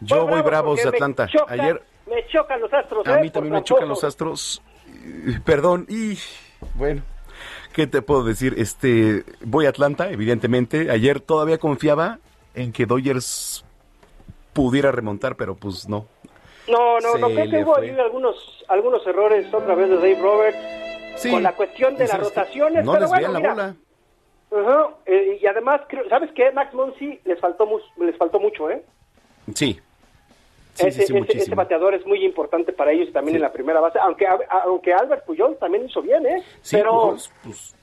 Yo voy bravos de porque me Atlanta. chocan- Ayer Me chocan los astros, a ¿eh? mí también por me chocan los astros. Eh, Perdón, y bueno, ¿qué te puedo decir? Este, voy a Atlanta, evidentemente. Ayer todavía confiaba en que Dodgers pudiera remontar, pero pues no. No, no, no, creo que hubo algunos, algunos errores otra vez de Dave Roberts Sí, con la cuestión de las rotaciones. No pero les bueno, la mira, bola. Ajá, eh, y además, creo- ¿sabes qué? Max Monsi les faltó, mu- les faltó mucho, ¿eh? Sí. Sí, ese, sí, sí, ese- ese bateador es muy importante para ellos también en la primera base, aunque a- aunque Albert Puyol también hizo bien, ¿eh? Sí, pero pues,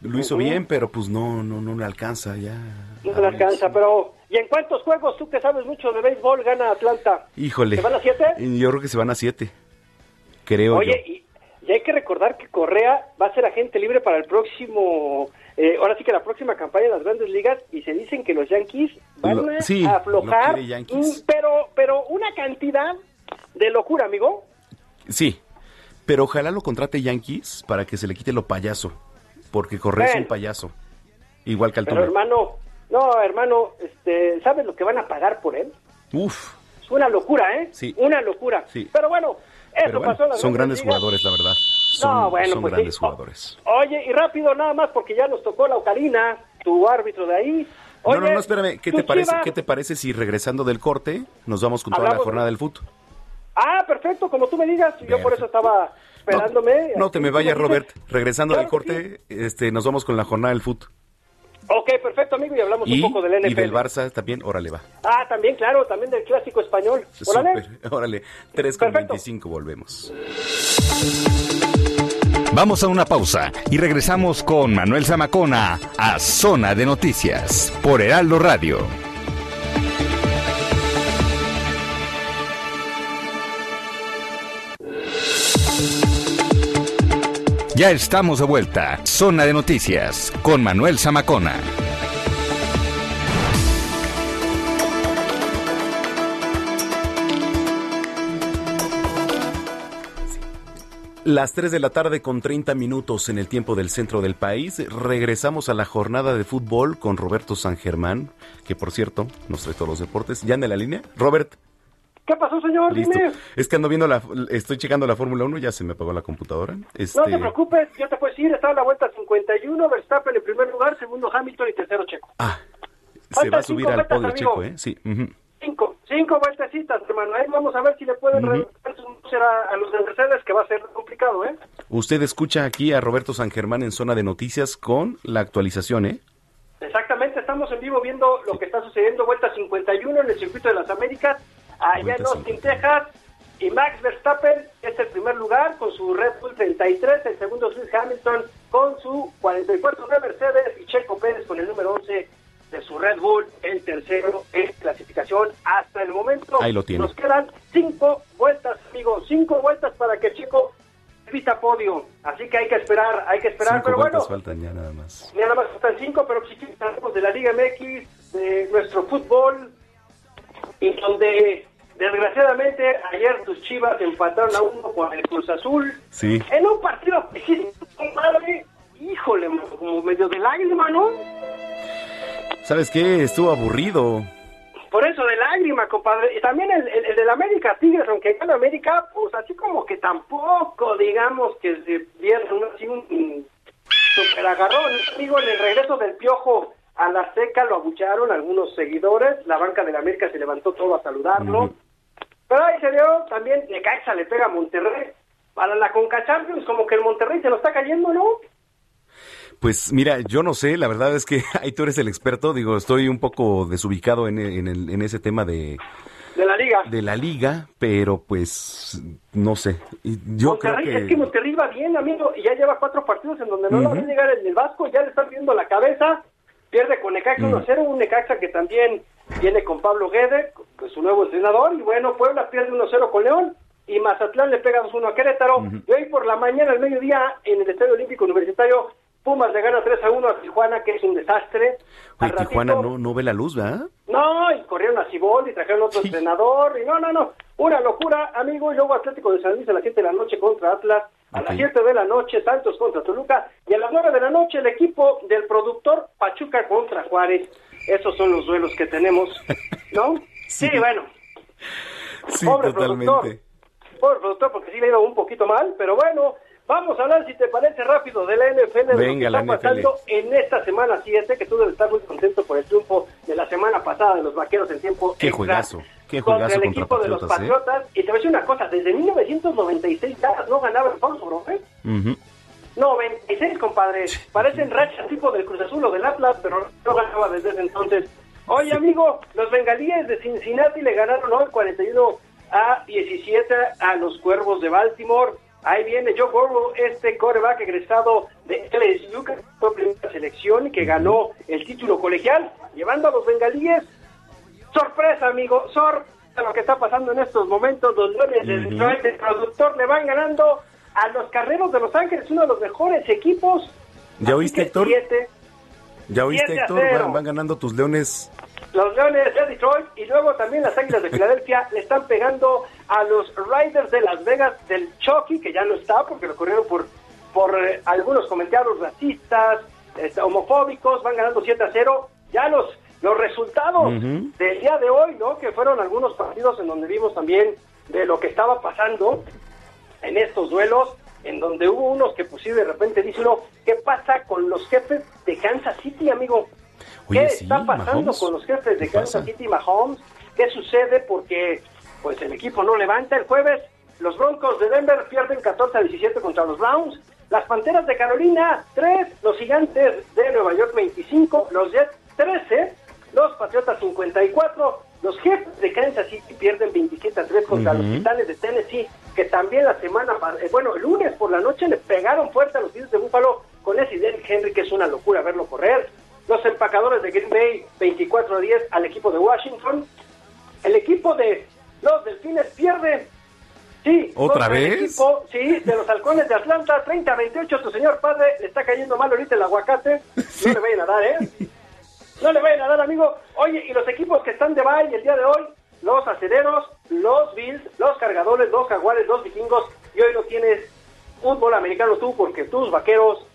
lo hizo bien, pero pues no, no, no le alcanza ya. no le alcanza. Pero, ¿y en cuántos juegos tú que sabes mucho de béisbol gana Atlanta? Híjole. ¿Se van a siete? Yo creo que se van a siete. Creo Oye, yo. y, y hay que recordar que Correa va a ser agente libre para el próximo, eh, ahora sí que la próxima campaña de las grandes ligas, y se dicen que los Yankees van Lo- a sí, aflojar, pero, pero una cantidad de locura, amigo. Sí, pero ojalá lo contrate Yankees para que se le quite lo payaso, porque Correa es un payaso, igual que Pero Altuve. hermano, no, hermano, este, ¿sabes lo que van a pagar por él? Uf, Es una locura, ¿eh? Sí. Una locura. Sí. Pero bueno, eso pero bueno, pasó las son grandes ligas. jugadores, la verdad. Son, No, bueno, son pues grandes jugadores. Oye, y rápido nada más porque ya nos tocó la Ocarina, tu árbitro de ahí. Oye, no, no, no, espérame, ¿qué te parece? ¿Qué te parece si regresando del corte nos vamos con toda la jornada del fútbol? Ah, perfecto, como tú me digas, yo por eso estaba esperándome. No te me vayas. Robert. Regresando del Claro corte, este, nos vamos con la jornada del fútbol. Ok, perfecto, amigo, y hablamos Y, un poco del NFL. y del Barça también, órale, va. Ah, también, claro, también del clásico español. Órale. Súper, órale. 3 con 25, volvemos. Vamos a una pausa y regresamos con Manuel Zamacona a Zona de Noticias por Heraldo Radio. Ya estamos de vuelta. Zona de Noticias con Manuel Zamacona. Las 3 de la tarde con 30 minutos en el tiempo del centro del país. Regresamos a la jornada de fútbol con Roberto San Germán, que por cierto nos trae todos los deportes. ¿Ya anda en la línea? Robert, ¿Qué pasó, señor? listo. Dime. Es que ando viendo la, estoy checando la Fórmula 1, ya se me apagó la computadora. Este, No te preocupes, yo te puedo decir, está en la vuelta 51, Verstappen en primer lugar, segundo Hamilton y tercero Checo. se faltan va a subir al vueltas, podio amigo. checo, ¿eh? Sí. Cinco, cinco vueltecitas, hermano. Ahí vamos a ver si le pueden sus números a, a los de Mercedes, que va a ser complicado, ¿eh? Usted escucha aquí a Roberto San Germán en zona de noticias con la actualización, ¿eh? Exactamente, estamos en vivo viendo lo que está sucediendo, vuelta 51 en el circuito de las Américas, allá en Austin, Texas, y Max Verstappen es el primer lugar con su Red Bull 33, el segundo Lewis Hamilton con su 44 de Mercedes y Checo Pérez con el número 11 de su Red Bull, el tercero en clasificación hasta el momento. Ahí lo tiene. Nos quedan cinco vueltas, amigos, cinco vueltas para que Checo pita podio, así que hay que esperar, hay que esperar, Cinco pero bueno, faltan ya nada más. ya nada más faltan cinco, pero si hablamos de la Liga MX, de nuestro fútbol, y donde desgraciadamente ayer tus chivas empataron a uno con el Cruz Azul, Sí. en un partido que, compadre, híjole, como medio de lágrima, ¿no? ¿Sabes qué? Estuvo aburrido. Por eso de lágrima, compadre. Y también el, el, el del América Tigres, aunque gana América, pues así como que tampoco, digamos, que se dieron así un, un super agarrón. Digo, en el regreso del Piojo a la seca lo abucharon algunos seguidores. La banca del América se levantó todo a saludarlo. Pero ahí se vio también, Necaxa le pega a Monterrey. Para la Conca Champions, como que el Monterrey se lo está cayendo, ¿no? Pues mira, yo no sé, la verdad es que ahí tú eres el experto, digo, estoy un poco desubicado en, en, el- en ese tema de, De la liga. de la liga, pero pues no sé. Yo creo Monterrey, que... es que Monterrey va bien, amigo, y ya lleva cuatro partidos en donde no lo Ujú. va a llegar en el Vasco, ya le están viendo la cabeza, pierde con Necaxa Ujú. 1-0, un Necaxa que también viene con Pablo Guede, con su nuevo entrenador, y bueno, Puebla pierde 1-0 con León, y Mazatlán le pega 2-1 a Querétaro, y hoy por la mañana, al mediodía, en el Estadio Olímpico Universitario, Pumas le gana 3-1 a Tijuana, que es un desastre. Oye, Al Tijuana ratito- no, no ve la luz, ¿verdad? no, y corrieron a Cibol y trajeron otro entrenador. Y no, no, no. Una locura, amigo. Y luego Atlético de San Luis a las 7 de la noche contra Atlas. A las 7 de la noche, Santos contra Toluca. Y a las 9 de la noche, el equipo del productor Pachuca contra Juárez. Esos son los duelos que tenemos, ¿no? sí. bueno. Sí, Pobre totalmente. productor. Pobre productor, porque sí le ha ido un poquito mal. Pero bueno, vamos a hablar, si te parece rápido, de la NFL. de Venga, lo que está NFL. pasando en esta semana 7, que tú debes estar muy contento por el triunfo de la semana pasada de los vaqueros en tiempo Qué extra juegazo, qué contra juegazo el contra equipo de los Patriotas, ¿eh? Patriotas. Y te voy a decir una cosa, desde 1996 Dallas no ganaba el Foxborough, ¿eh? Ujú. 96, compadre. Parecen rachas tipo del Cruz Azul o del Atlas, pero no ganaba desde ese entonces. Oye, amigo, los bengalíes de Cincinnati le ganaron hoy 41 a 17 a los Cuervos de Baltimore. Ahí viene Joe Burrow, este coreback egresado de LSU, que fue primera selección y que ganó el título colegial, llevando a los bengalíes. Sorpresa, amigo, sorpresa lo que está pasando en estos momentos. Los Leones de Ujú. Detroit, el productor, le van ganando a los Carreros de Los Ángeles, uno de los mejores equipos. ¿Ya oíste, Héctor? Siete. ¿Ya oíste, Héctor? van ganando tus leones. Los Leones de Detroit y luego también las Águilas de Filadelfia le están pegando a los Riders de Las Vegas del Chucky, que ya no está porque lo corrieron por, por eh, algunos comentarios racistas, este, homofóbicos, van ganando 7 a 0. Ya los, los resultados del día de hoy, ¿no? Que fueron algunos partidos en donde vimos también de lo que estaba pasando en estos duelos, en donde hubo unos que pues sí de repente dicen, uno, ¿qué pasa con los jefes de Kansas City, amigo? Oye, ¿Qué sí, está pasando Mahomes. con los jefes de ¿Qué Kansas pasa? City Mahomes? ¿Qué sucede? Porque pues el equipo no levanta. El jueves los Broncos de Denver pierden 14 a 17 contra los Browns. Las Panteras de Carolina 3, los Gigantes de Nueva York 25, los Jets 13, los Patriotas 54, los jefes de Kansas City pierden 27 a 3 contra los Titanes de Tennessee, que también la semana, eh, bueno, el lunes por la noche le pegaron fuerte a los Bills de Búfalo con ese Derrick Henry, que es una locura verlo correr. Los empacadores de Green Bay 24 a 10 al equipo de Washington. El equipo de los Delfines pierde. Sí, ¿Otra el vez? equipo, sí, de los halcones de Atlanta, 30 a 28. Tu señor padre le está cayendo mal ahorita el aguacate. No le vayan a dar, ¿eh? No le vayan a dar, amigo. Oye, y los equipos que están de bye el día de hoy, los acereros, los Bills, los cargadores, los jaguares, los vikingos, y hoy no tienes fútbol americano tú porque tus vaqueros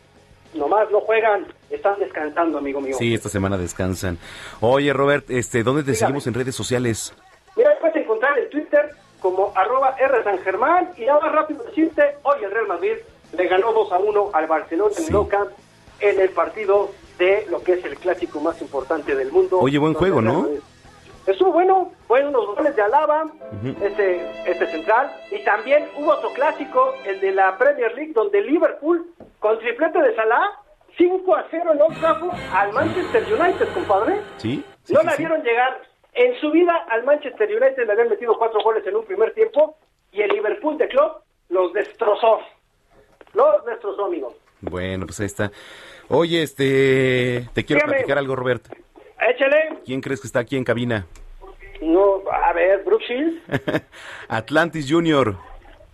nomás no juegan, están descansando, amigo mío. Sí, esta semana descansan. Oye, Robert, este, ¿dónde te seguimos en redes sociales? Mira, puedes encontrar en Twitter como arroba R San Germán y nada más rápido decirte, hoy el Real Madrid le ganó 2 a 1 al Barcelona en Nou Camp en el partido de lo que es el clásico más importante del mundo. Oye, buen juego, ¿no? Estuvo bueno, fueron unos goles de Alaba, este, este central, y también hubo otro clásico, el de la Premier League, donde Liverpool, con triplete de Salah, 5 a 0 en Old Trafford al Manchester United, compadre. ¿Sí? Sí, no sí, la sí. vieron llegar. En su vida al Manchester United le habían metido cuatro goles en un primer tiempo y el Liverpool de Club los destrozó. Los destrozó, amigo. Bueno, pues ahí está. Oye, este, te quiero Dígame. platicar algo, Robert. Échale. ¿Quién crees que está aquí en cabina? No, a ver, Brooke Shields. Atlantis Junior.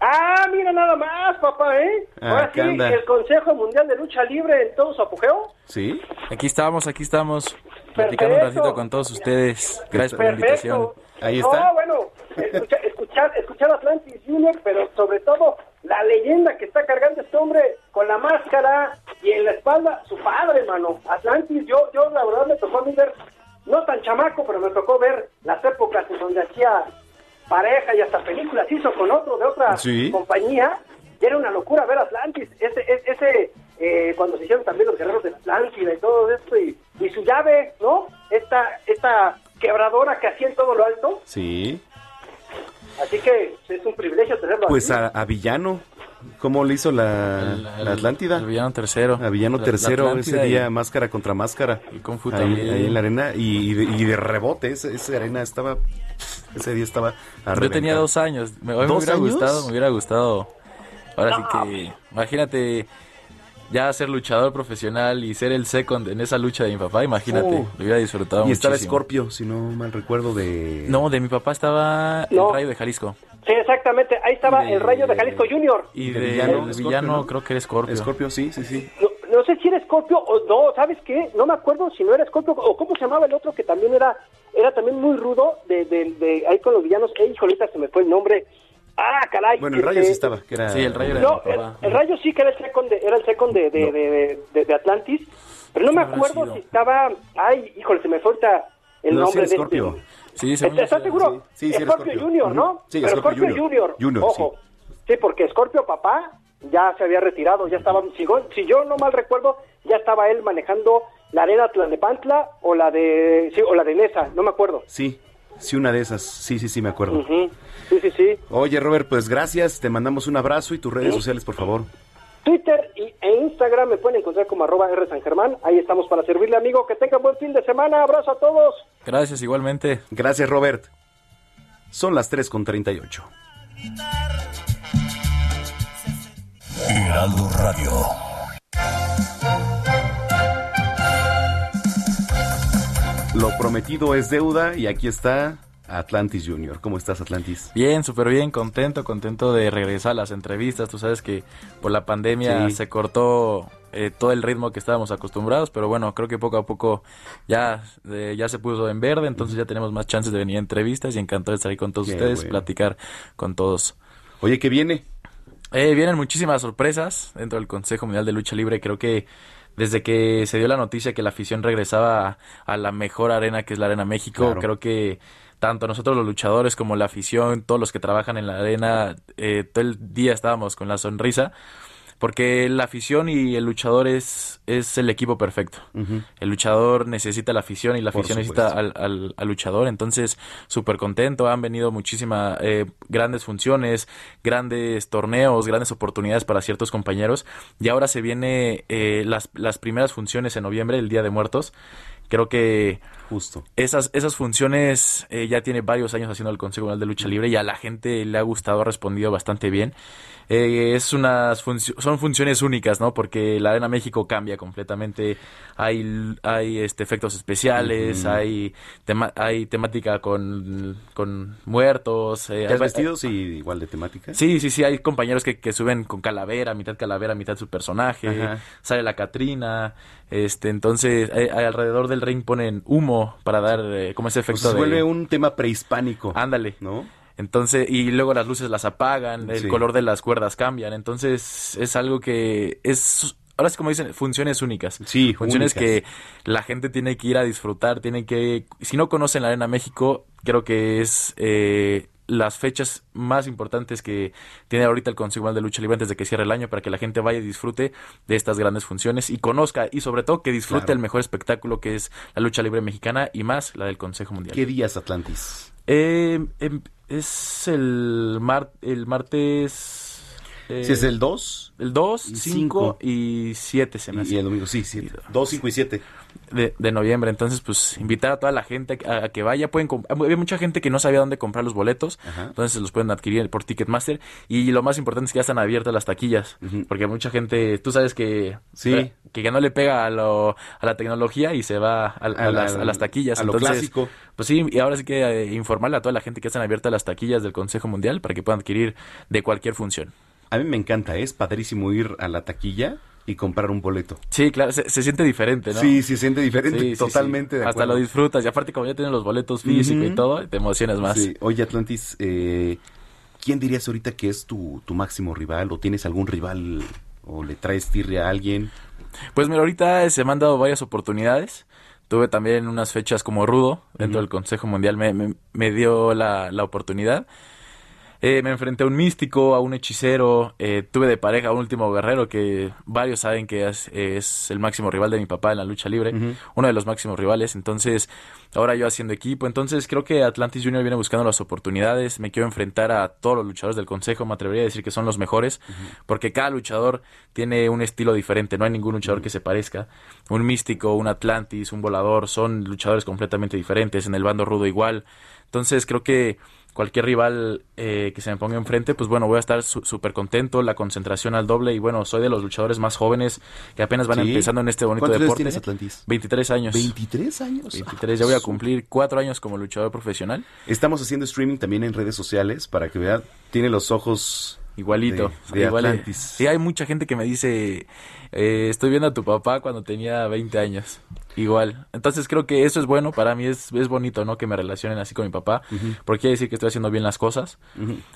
Ah, mira nada más, papá, ¿eh? Ah, Ahora ¿qué sí, anda? el Consejo Mundial de Lucha Libre en todo su apogeo. ¿Sí? Aquí estamos, aquí estamos, platicando un ratito con todos ustedes. Gracias por la invitación. Ahí No, bueno, escucha- escuchar, escuchar Atlantis Junior, pero sobre todo la leyenda que está cargando este hombre con la máscara y en la espalda, su padre, hermano. Atlantis, yo, yo la verdad me tocó a mí ver, no tan chamaco, pero me tocó ver las épocas en donde hacía pareja y hasta películas hizo con otro de otra Sí. compañía. Y era una locura ver Atlantis. Ese, ese, ese, eh, cuando se hicieron también los guerreros de Atlántida y todo esto, y, y su llave, ¿no? Esta, esta quebradora que hacía en todo lo alto. Sí. Así que es un privilegio tenerlo Pues aquí. a, a Villano. ¿Cómo le hizo la, la Atlántida? El villano tercero. A Villano La- la tercero ese y- día, máscara contra máscara. Y Kung Fu ahí, también. ahí en la arena. Y, y de, y de rebote, esa, esa arena estaba. Ese día estaba. a Yo tenía dos años. Me, hoy me ¿Dos hubiera años? gustado, me hubiera gustado. Ahora sí que, imagínate, ya ser luchador profesional y ser el second en esa lucha de mi papá, imagínate, Oh. lo hubiera disfrutado Y estaba muchísimo. Scorpio, si no mal recuerdo, de... No, de mi papá estaba No. el Rayo de Jalisco. Sí, exactamente. Ahí estaba De- el Rayo de Jalisco Junior. Y De de, villano, el villano ¿no? creo que era Scorpio. Scorpio, sí, sí, sí. No, no sé si era Scorpio o no, ¿sabes qué? No me acuerdo si no era Scorpio o cómo se llamaba el otro que también era era también muy rudo de, de, de ahí con los villanos. Eh, hijo, ahorita se me fue el nombre. Ah, caray. Bueno, el Rayo este, sí estaba, que era... Sí, el Rayo No, el, el Rayo sí que era el second de, era el second de, de, de, de- de Atlantis, pero no me acuerdo sido? si estaba... Ay, híjole, se me ahorita el No, sí nombre era de Scorpio. este. Sí, yo ¿Estás sí era. seguro? Sí, sí, Scorpio, Scorpio. Junior, ¿no? Sí, Pero Scorpio Scorpio Junior. Junior. Ojo. Sí. porque Scorpio papá ya se había retirado, ya estaba, si, si yo no mal recuerdo, ya estaba él manejando la arena Tlalnepantla o la de, sí, o la de Nesa, no me acuerdo. Sí, sí, una de esas. Sí, sí, sí, me acuerdo. Sí, sí, sí. Oye, Robert, pues gracias. Te mandamos un abrazo y tus redes sociales, por favor. Twitter y, e Instagram me pueden encontrar como arroba R San Germán. Ahí estamos para servirle, amigo. Que tengan buen fin de semana. Abrazo a todos. Gracias, igualmente. Gracias, Robert. Son las 3 con 38. Heraldo Radio. Lo prometido es deuda y aquí está Atlantis Junior. ¿Cómo estás, Atlantis? Bien, súper bien, contento, contento de regresar a las entrevistas. Tú sabes que por la pandemia Sí. se cortó eh, todo el ritmo que estábamos acostumbrados, pero bueno, creo que poco a poco ya, eh, ya se puso en verde, entonces ya tenemos más chances de venir a entrevistas y encantado de estar ahí con todos ustedes, bueno. platicar con todos. Oye, ¿qué viene? Eh, vienen muchísimas sorpresas dentro del Consejo Mundial de Lucha Libre. Creo que desde que se dio la noticia que la afición regresaba a, a la mejor arena que es la Arena México, Claro. creo que tanto nosotros los luchadores como la afición, todos los que trabajan en la arena, eh, todo el día estábamos con la sonrisa. Porque la afición y el luchador es, es el equipo perfecto. El luchador necesita la afición y la Por afición necesita al, supuesto. al- al luchador. Entonces, súper contento. Han venido muchísimas eh, grandes funciones, grandes torneos, grandes oportunidades para ciertos compañeros. Y ahora se viene eh, las, las primeras funciones en noviembre, el Día de Muertos. Creo que Justo. esas, esas funciones eh, ya tiene varios años haciendo el Consejo Mundial de Lucha Libre y a la gente le ha gustado, ha respondido bastante bien. Eh, es unas funcio- son funciones únicas, ¿no? Porque la Arena México cambia completamente. Hay, hay este, efectos especiales, hay, tema- hay temática con, con muertos. eh, ¿Te has hay- vestido sí, igual de temática? Sí, sí, sí, hay compañeros que, que suben con calavera, mitad calavera, mitad su personaje, Ajá. sale la Catrina, este, entonces hay- hay alrededor del ring ponen humo para dar eh, como ese Pues efecto se de... vuelve un tema prehispánico. Ándale. ¿No? Entonces, y luego las luces las apagan, el Sí. color de las cuerdas cambian, entonces es algo que es... Ahora es como dicen, funciones únicas. Sí, Funciones únicas. que la gente tiene que ir a disfrutar, tiene que... Si no conocen la Arena México, creo que es eh, las fechas más importantes que tiene ahorita el Consejo Mundial de Lucha Libre antes de que cierre el año para que la gente vaya y disfrute de estas grandes funciones y conozca y sobre todo que disfrute Claro. el mejor espectáculo que es la lucha libre mexicana y más la del Consejo Mundial. ¿Qué días, Atlantis? Eh, em, es el, mar, el martes... eh, Si es el 2 el 2, y 5 y 7 se me y, hace. y el domingo, sí, sí. 2, 5 y 7. De, de noviembre. Entonces, pues, invitar a toda la gente a, a que vaya. Pueden Había mucha gente que no sabía dónde comprar los boletos. Ajá. Entonces, los pueden adquirir por Ticketmaster. Y lo más importante es que ya están abiertas las taquillas. Porque mucha gente, tú sabes que, Sí. eh, que ya no le pega a, lo, a la tecnología y se va a, a A la- las, taquillas. a lo Entonces, clásico. Pues sí, y ahora sí que eh, informarle a toda la gente que están abiertas las taquillas del Consejo Mundial para que puedan adquirir de cualquier función. A mí me encanta, es padrísimo ir a la taquilla y comprar un boleto. Sí, claro, se, se siente diferente, ¿no? Sí, se siente diferente, Sí, sí, totalmente sí. de Hasta lo disfrutas. Y aparte, como ya tienes los boletos físicos y todo, te emocionas más. Sí. Oye, Atlantis, eh, ¿quién dirías ahorita que es tu, tu máximo rival? ¿O tienes algún rival o le traes tirria a alguien? Pues mira, ahorita se me han dado varias oportunidades. Tuve también unas fechas como Rudo dentro del Consejo Mundial, me, me- me dio la, la oportunidad. Eh, me enfrenté a un místico, a un hechicero, eh, tuve de pareja a un último guerrero que varios saben que es, es el máximo rival de mi papá en la lucha libre, uno de los máximos rivales, entonces ahora yo haciendo equipo, entonces creo que Atlantis Junior viene buscando las oportunidades, me quiero enfrentar a todos los luchadores del consejo, me atrevería a decir que son los mejores, porque cada luchador tiene un estilo diferente, no hay ningún luchador que se parezca, un místico, un Atlantis, un volador, son luchadores completamente diferentes, en el bando rudo igual, entonces creo que cualquier rival eh, que se me ponga enfrente, pues bueno, voy a estar súper contento, la concentración al doble y bueno, soy de los luchadores más jóvenes que apenas van Sí. empezando en este bonito ¿Cuántos años deporte. tienes, Atlantis? 23 años. ¿23 años? 23, ya voy a cumplir cuatro años como luchador profesional. Estamos haciendo streaming también en redes sociales para que vean. Tiene los ojos Igualito. de, de igual- Atlantis. Sí, hay mucha gente que me dice, eh, estoy viendo a tu papá cuando tenía 20 años. Igual. Entonces creo que eso es bueno. Para mí es, es bonito, ¿no? Que me relacionen así con mi papá. Porque quiere decir que estoy haciendo bien las cosas.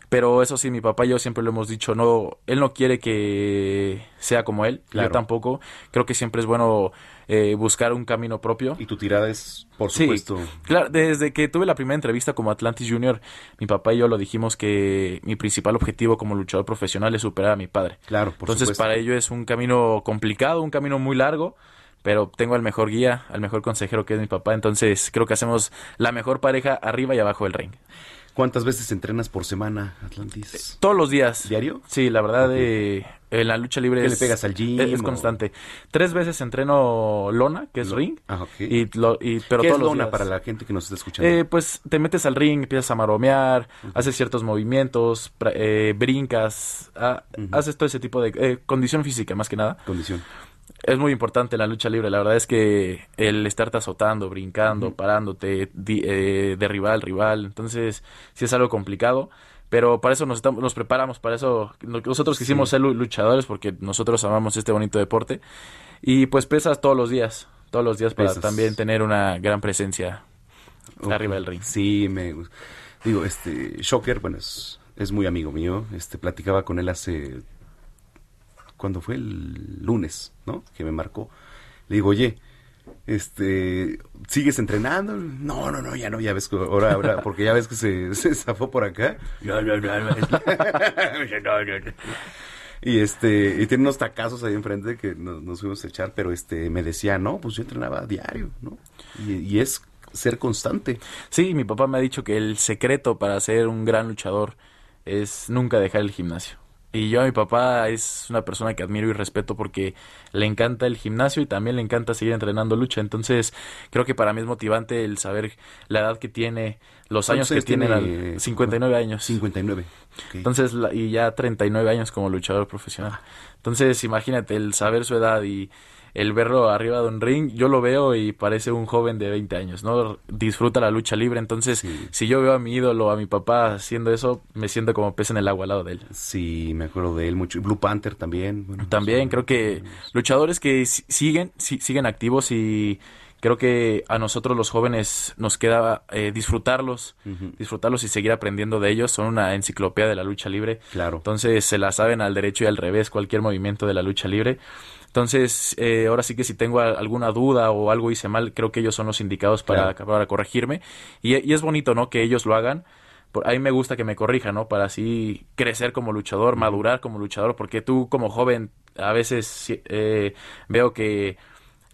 Pero eso sí, mi papá y yo siempre lo hemos dicho, no, él no quiere que sea como él, Claro. yo tampoco. Creo que siempre es bueno eh, buscar un camino propio. Y tu tirada es, por Sí, supuesto. claro, desde que tuve la primera entrevista como Atlantis Junior, mi papá y yo lo dijimos que mi principal objetivo como luchador profesional es superar a mi padre. Claro, por Entonces supuesto. para ello es un camino complicado, un camino muy largo, pero tengo al mejor guía, al mejor consejero que es mi papá, entonces creo que hacemos la mejor pareja arriba y abajo del ring. ¿Cuántas veces entrenas por semana, Atlantis? Todos los días. ¿Diario? Sí, la verdad, eh, en la lucha libre ¿Qué es, le pegas al gym es, es o- constante. Tres veces entreno lona, que es ring, Ah, ok. y, lo- y- pero ¿Qué todos es los lona días. para la gente que nos está escuchando? Eh, pues te metes al ring, empiezas a maromear, haces ciertos movimientos, eh, brincas, ah, haces todo ese tipo de eh, condición física más que nada. Condición. Es muy importante la lucha libre. La verdad es que el estarte azotando, brincando, parándote, di- eh, derribar al rival, entonces sí es algo complicado. Pero para eso nos, estamos, nos preparamos, para eso no- nosotros quisimos Sí. ser lu- luchadores porque nosotros amamos este bonito deporte. Y pues pesas todos los días, todos los días para Pesas. también tener una gran presencia arriba del ring. Sí, me digo, este Shocker, bueno, es, es muy amigo mío. Este platicaba con él hace cuando fue el lunes, ¿no? Que me marcó. Le digo, "Oye, este, ¿sigues entrenando?" No, no, no, ya no, ya ves que ahora, ahora porque ya ves que se, se zafó por acá. Y este, y tiene unos tacazos ahí enfrente que nos, nos fuimos a echar, pero este me decía, "No, pues yo entrenaba diario, ¿no?" Y, y es ser constante. Sí, mi papá me ha dicho que el secreto para ser un gran luchador es nunca dejar el gimnasio. Y yo a mi papá es una persona que admiro y respeto porque le encanta el gimnasio y también le encanta seguir entrenando lucha. Entonces creo que para mí es motivante el saber la edad que tiene, los años ¿Cuántos que tiene, tiene? al- 59 años. 59. ok. Entonces, y ya 39 años como luchador profesional. Entonces, imagínate el saber su edad y el verlo arriba de un ring, yo lo veo y parece un joven de 20 años, ¿no? Disfruta la lucha libre, entonces si yo veo a mi ídolo, a mi papá haciendo eso, me siento como pez en el agua al lado de él. Sí, me acuerdo de él mucho. Blue Panther también. Bueno, También creo que luchadores que si- siguen, si- siguen activos y creo que a nosotros los jóvenes nos queda eh, disfrutarlos, disfrutarlos y seguir aprendiendo de ellos. Son una enciclopedia de la lucha libre. Claro. Entonces se la saben al derecho y al revés cualquier movimiento de la lucha libre. Entonces, eh, ahora sí que si tengo a- alguna duda o algo hice mal, creo que ellos son los indicados para, para corregirme. Y, y es bonito, ¿no? Que ellos lo hagan. Por, a mí me gusta que me corrijan, ¿no? Para así crecer como luchador, madurar como luchador, porque tú como joven a veces eh, veo que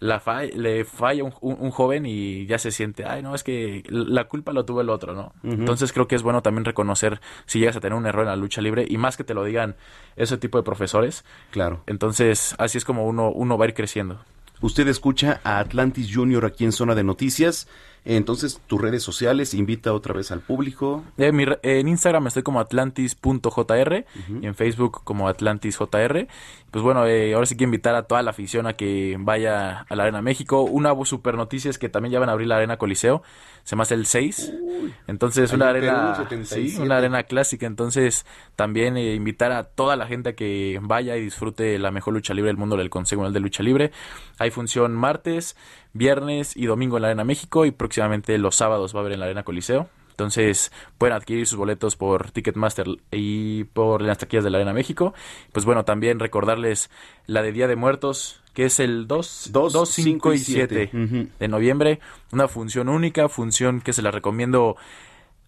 la le falla un, un- un joven y ya se siente, ay, no, es que la culpa lo tuvo el otro, ¿no? Entonces creo que es bueno también reconocer si llegas a tener un error en la lucha libre y más que te lo digan ese tipo de profesores. Claro. Entonces así es como uno, uno va a ir creciendo. Usted escucha a Atlantis Junior aquí en Zona de Noticias. Entonces, tus redes sociales, invita otra vez al público. Eh, mi en Instagram estoy como atlantis.jr y en Facebook como atlantisjr. Pues bueno, eh, ahora sí quiero invitar a toda la afición a que vaya a la Arena México. Una super noticia es que también ya van a abrir la Arena Coliseo. Se me hace el 6. Entonces, una arena, 77. sí, una arena clásica. Entonces, también eh, invitar a toda la gente a que vaya y disfrute la mejor lucha libre del mundo del Consejo Mundial de Lucha Libre. Hay función martes, viernes y domingo en la Arena México y próximamente los sábados va a haber en la Arena Coliseo. Entonces pueden adquirir sus boletos por Ticketmaster y por las taquillas de la Arena México. Pues bueno, también recordarles la de Día de Muertos, que es el 2, 2, 5 cinco y y siete. 7 Ujú. de noviembre. Una función única, función que se la recomiendo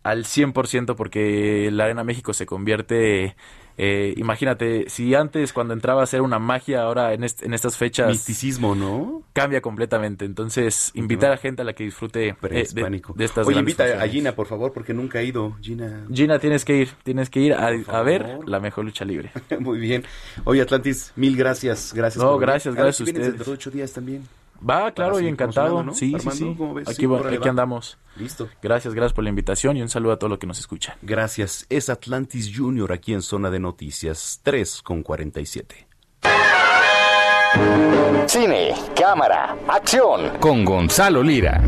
al 100% porque la Arena México se convierte, eh, imagínate, si antes cuando entrabas era una magia, ahora en, est- en estas fechas... Misticismo, ¿no? Cambia completamente. Entonces, invitar a gente a la que disfrute eh, de, de estas Oye, invita a funciones. Gina, por favor, porque nunca ha ido. Gina. Gina, tienes que ir, tienes que ir a, a ver la mejor lucha libre. Muy bien. Oye, Atlantis, mil gracias. Gracias. No, por venir. gracias, A ver gracias a ustedes. dentro de ocho días también. Va, claro, y encantado. Sí, Armando, sí, sí. ¿cómo ves? Aquí, Sí, va- aquí va. andamos. Listo. Gracias, gracias por la invitación y un saludo a todos los que nos escuchan. Gracias. Es Atlantis Junior aquí en Zona de Noticias 3 con 47. Cine, cámara, acción. Con Gonzalo Lira.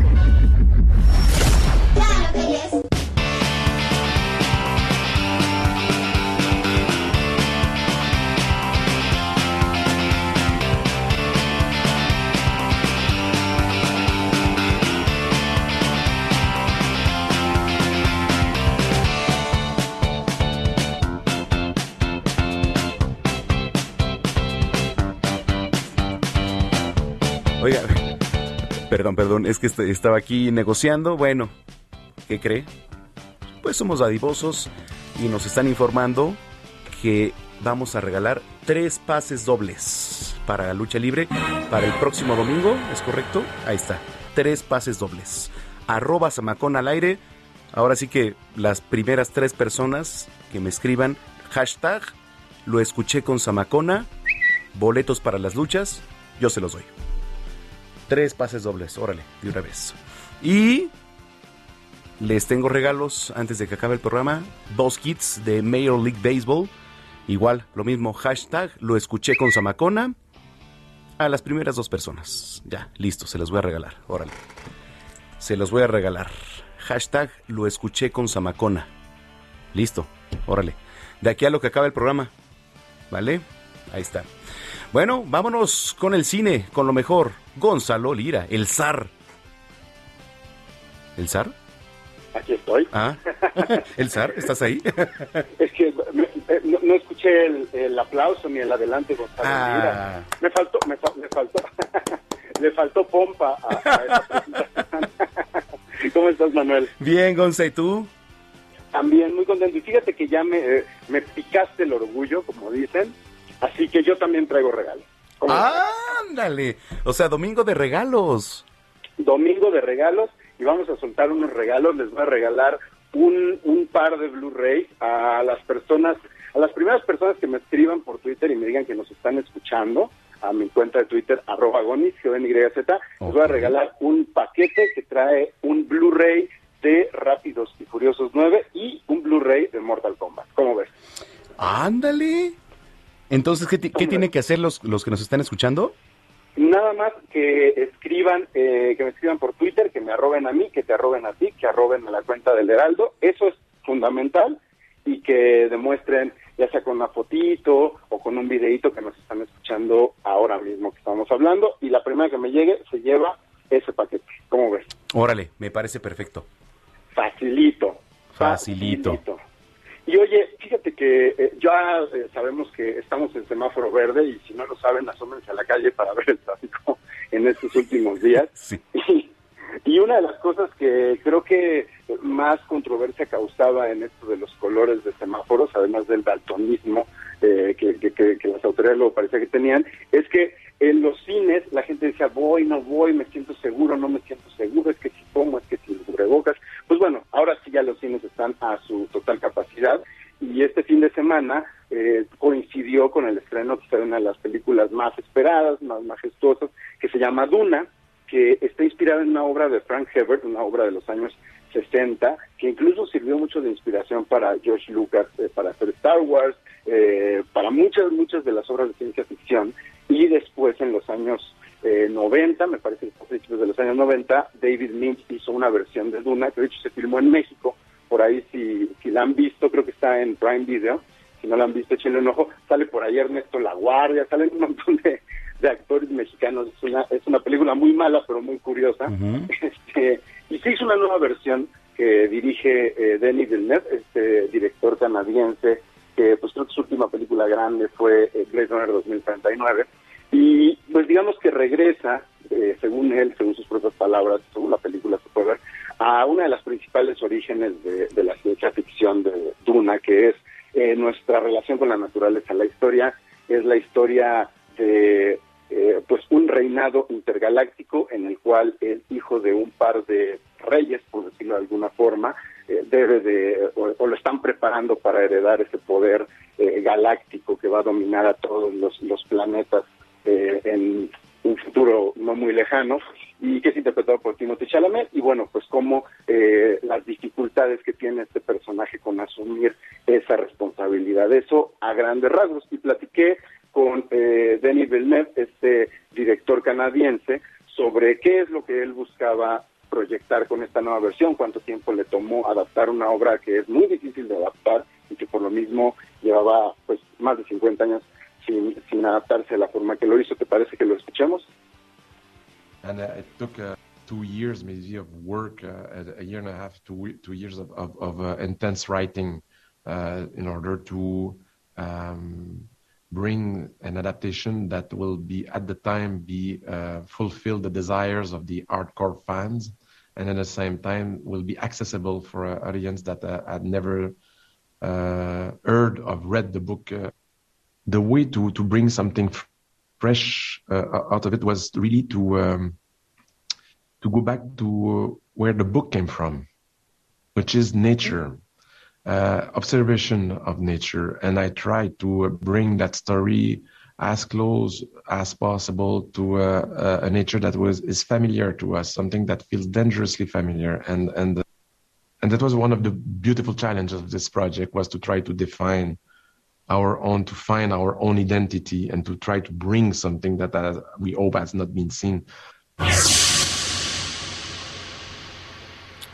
Oiga, perdón, perdón, es que est- estaba aquí negociando. Bueno, ¿qué cree? Pues somos dadivosos y nos están informando que vamos a regalar tres pases dobles para la lucha libre para el próximo domingo, ¿es correcto? Ahí está, tres pases dobles. Arroba Samacón al aire. Ahora sí que las primeras tres personas que me escriban hashtag lo escuché con Samacona, boletos para las luchas, yo se los doy. Tres pases dobles, órale, de una vez. Y les tengo regalos antes de que acabe el programa. Dos kits de Major League Baseball. Igual, lo mismo, hashtag, lo escuché con Zamacona. A las primeras dos personas. Ya, listo, se los voy a regalar, órale. Se los voy a regalar. Hashtag, lo escuché con Zamacona. Listo, órale. De aquí a lo que acabe el programa. ¿Vale? Ahí está. Bueno, vámonos con el cine, con lo mejor. Gonzalo Lira, el zar. ¿El zar? Aquí estoy. Ah, ¿el zar? ¿Estás ahí? Es que me- no, no escuché el, el aplauso ni el adelante, Gonzalo. Ah. Mira, me faltó, me, fa- me faltó, le faltó pompa a, a esa presentación. ¿Cómo estás, Manuel? Bien, Gonza, ¿y tú? También muy contento. Y fíjate que ya me, eh, me picaste el orgullo, como dicen. Así que yo también traigo regalos. Ándale. O sea, domingo de regalos. domingo de regalos y vamos a soltar unos regalos. Les voy a regalar un, un par de Blu-rays a las personas, a las primeras personas que me escriban por Twitter y me digan que nos están escuchando a mi cuenta de Twitter, arroba gonis, G-O-N-Y-Z, les voy a regalar un paquete que trae un Blu-ray de Rápidos y Furiosos 9 y un Blu-ray de Mortal Kombat. ¿Cómo ves? Ándale. Entonces, ¿qué, qué tienen que hacer los, los que nos están escuchando? Nada más que escriban, eh, que me escriban por Twitter, que me arroben a mí, que te arroben a ti, que arroben a la cuenta del Heraldo. Eso es fundamental y que demuestren, ya sea con una fotito o con un videito que nos están escuchando ahora mismo que estamos hablando. Y la primera que me llegue se lleva ese paquete. ¿Cómo ves? Órale, me parece perfecto. Facilito. Facilito. Y oye, fíjate que eh, ya eh, sabemos que estamos en semáforo verde y si no lo saben, asómense a la calle para ver el tráfico en estos últimos días. Y, y una de las cosas que creo que más controversia causaba en esto de los colores de semáforos, además del daltonismo eh, que, que- que- que las autoridades lo parecía que tenían, es que en los cines la gente decía, voy, no voy, me siento seguro, no me siento seguro, es que si como, es que si cubrebocas. Pues bueno, ahora sí ya los cines están a su total capacidad y este fin de semana eh, coincidió con el estreno de una de las películas más esperadas, más majestuosas, que se llama Duna, que está inspirada en una obra de Frank Herbert, una obra de los años 60, que incluso sirvió mucho de inspiración para George Lucas, eh, para hacer Star Wars, eh, para muchas, muchas de las obras de ciencia ficción, y después en los años eh, 90, me parece que principios de los años 90, David Lynch hizo una versión de Duna, que de hecho se filmó en México, por ahí si, si la han visto, creo que está en Prime Video, si no la han visto, échenle un ojo, sale por ahí Ernesto La Guardia, salen un montón de, de actores mexicanos, es una, es una película muy mala, pero muy curiosa, este, y se hizo una nueva versión que dirige eh, Denis Villeneuve, este director canadiense, que pues creo que su última película grande fue eh, Blade Runner 2039, y pues digamos que regresa, eh, según él, según sus propias palabras, según la película se puede ver, a una de las principales orígenes de, la ciencia ficción de Duna, que es eh, nuestra relación con la naturaleza. La historia es la historia de eh, pues un reinado intergaláctico en el cual el hijo de un par de reyes, por decirlo de alguna forma, eh, debe de o, o lo están preparando para heredar ese poder galáctico que va a dominar a todos los planetas eh, en un futuro no muy lejano y que es interpretado por Timothy Chalamet. Y bueno pues como eh, las dificultades que tiene este personaje con asumir esa responsabilidad. Eso a grandes rasgos. Y platiqué con eh, Denis Villeneuve este director canadiense sobre qué es lo que él buscaba proyectar con esta nueva versión, cuánto tiempo le tomó adaptar una obra que es muy difícil de adaptar y que por lo mismo llevaba pues más de 50 años sin, sin adaptarse a la forma que lo hizo. ¿Te parece que lo? And uh, it took uh, two years maybe of work, uh, a year and a half, two, two years of, of, of uh, intense writing uh, in order to um, bring an adaptation that will be at the time be uh, fulfill the desires of the hardcore fans and at the same time will be accessible for an audience that had never heard or read the book. Uh, the way to, to bring something fresh uh, out of it was really to um, to go back to where the book came from, which is nature uh, observation of nature, and I tried to uh, bring that story as close as possible to uh, a nature that was is familiar to us, something that feels dangerously familiar, and and and that was one of the beautiful challenges of this project was to try to define our own, to find our own identity, and to try to bring something that uh, we hope has not been seen.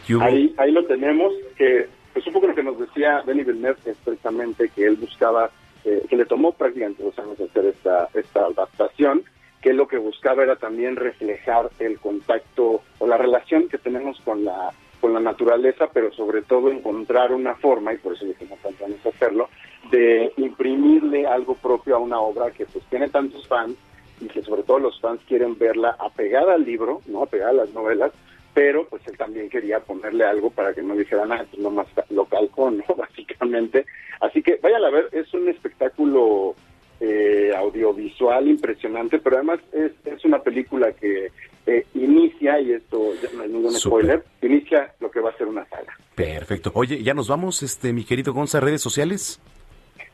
Ahí, ahí lo tenemos, que pues un poco lo que nos decía Denis Villeneuve es precisamente que él buscaba, eh, que le tomó prácticamente dos años hacer esta, esta adaptación, que lo que buscaba era también reflejar el contacto o la relación que tenemos con la con la naturaleza, pero sobre todo encontrar una forma, y por eso dijimos tanto años hacerlo, de imprimirle algo propio a una obra que pues tiene tantos fans y que sobre todo los fans quieren verla apegada al libro, no apegada a las novelas, pero pues él también quería ponerle algo para que no dijera nada, pues nomás lo calcó, ¿no? Básicamente. Así que vayan a ver, es un espectáculo eh, audiovisual impresionante, pero además es, es una película que eh, inicia, y esto ya no hay ningún spoiler, inicia lo que va a ser una saga. Perfecto. Oye, ya nos vamos, este mi querido Gonza, redes sociales.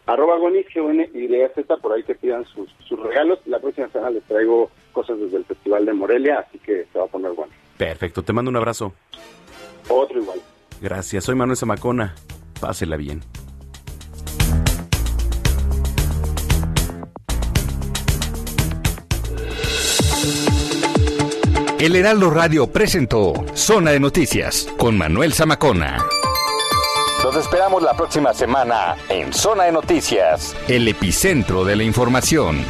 Arroba Gonis, Z, por ahí te pidan sus, sus regalos. La próxima semana les traigo cosas desde el Festival de Morelia, así que se va a poner bueno. Perfecto, te mando un abrazo. Otro igual. Gracias, soy Manuel Zamacona. Pásela bien. El Heraldo Radio presentó Zona de Noticias con Manuel Zamacona. Los esperamos la próxima semana en Zona de Noticias, el epicentro de la información.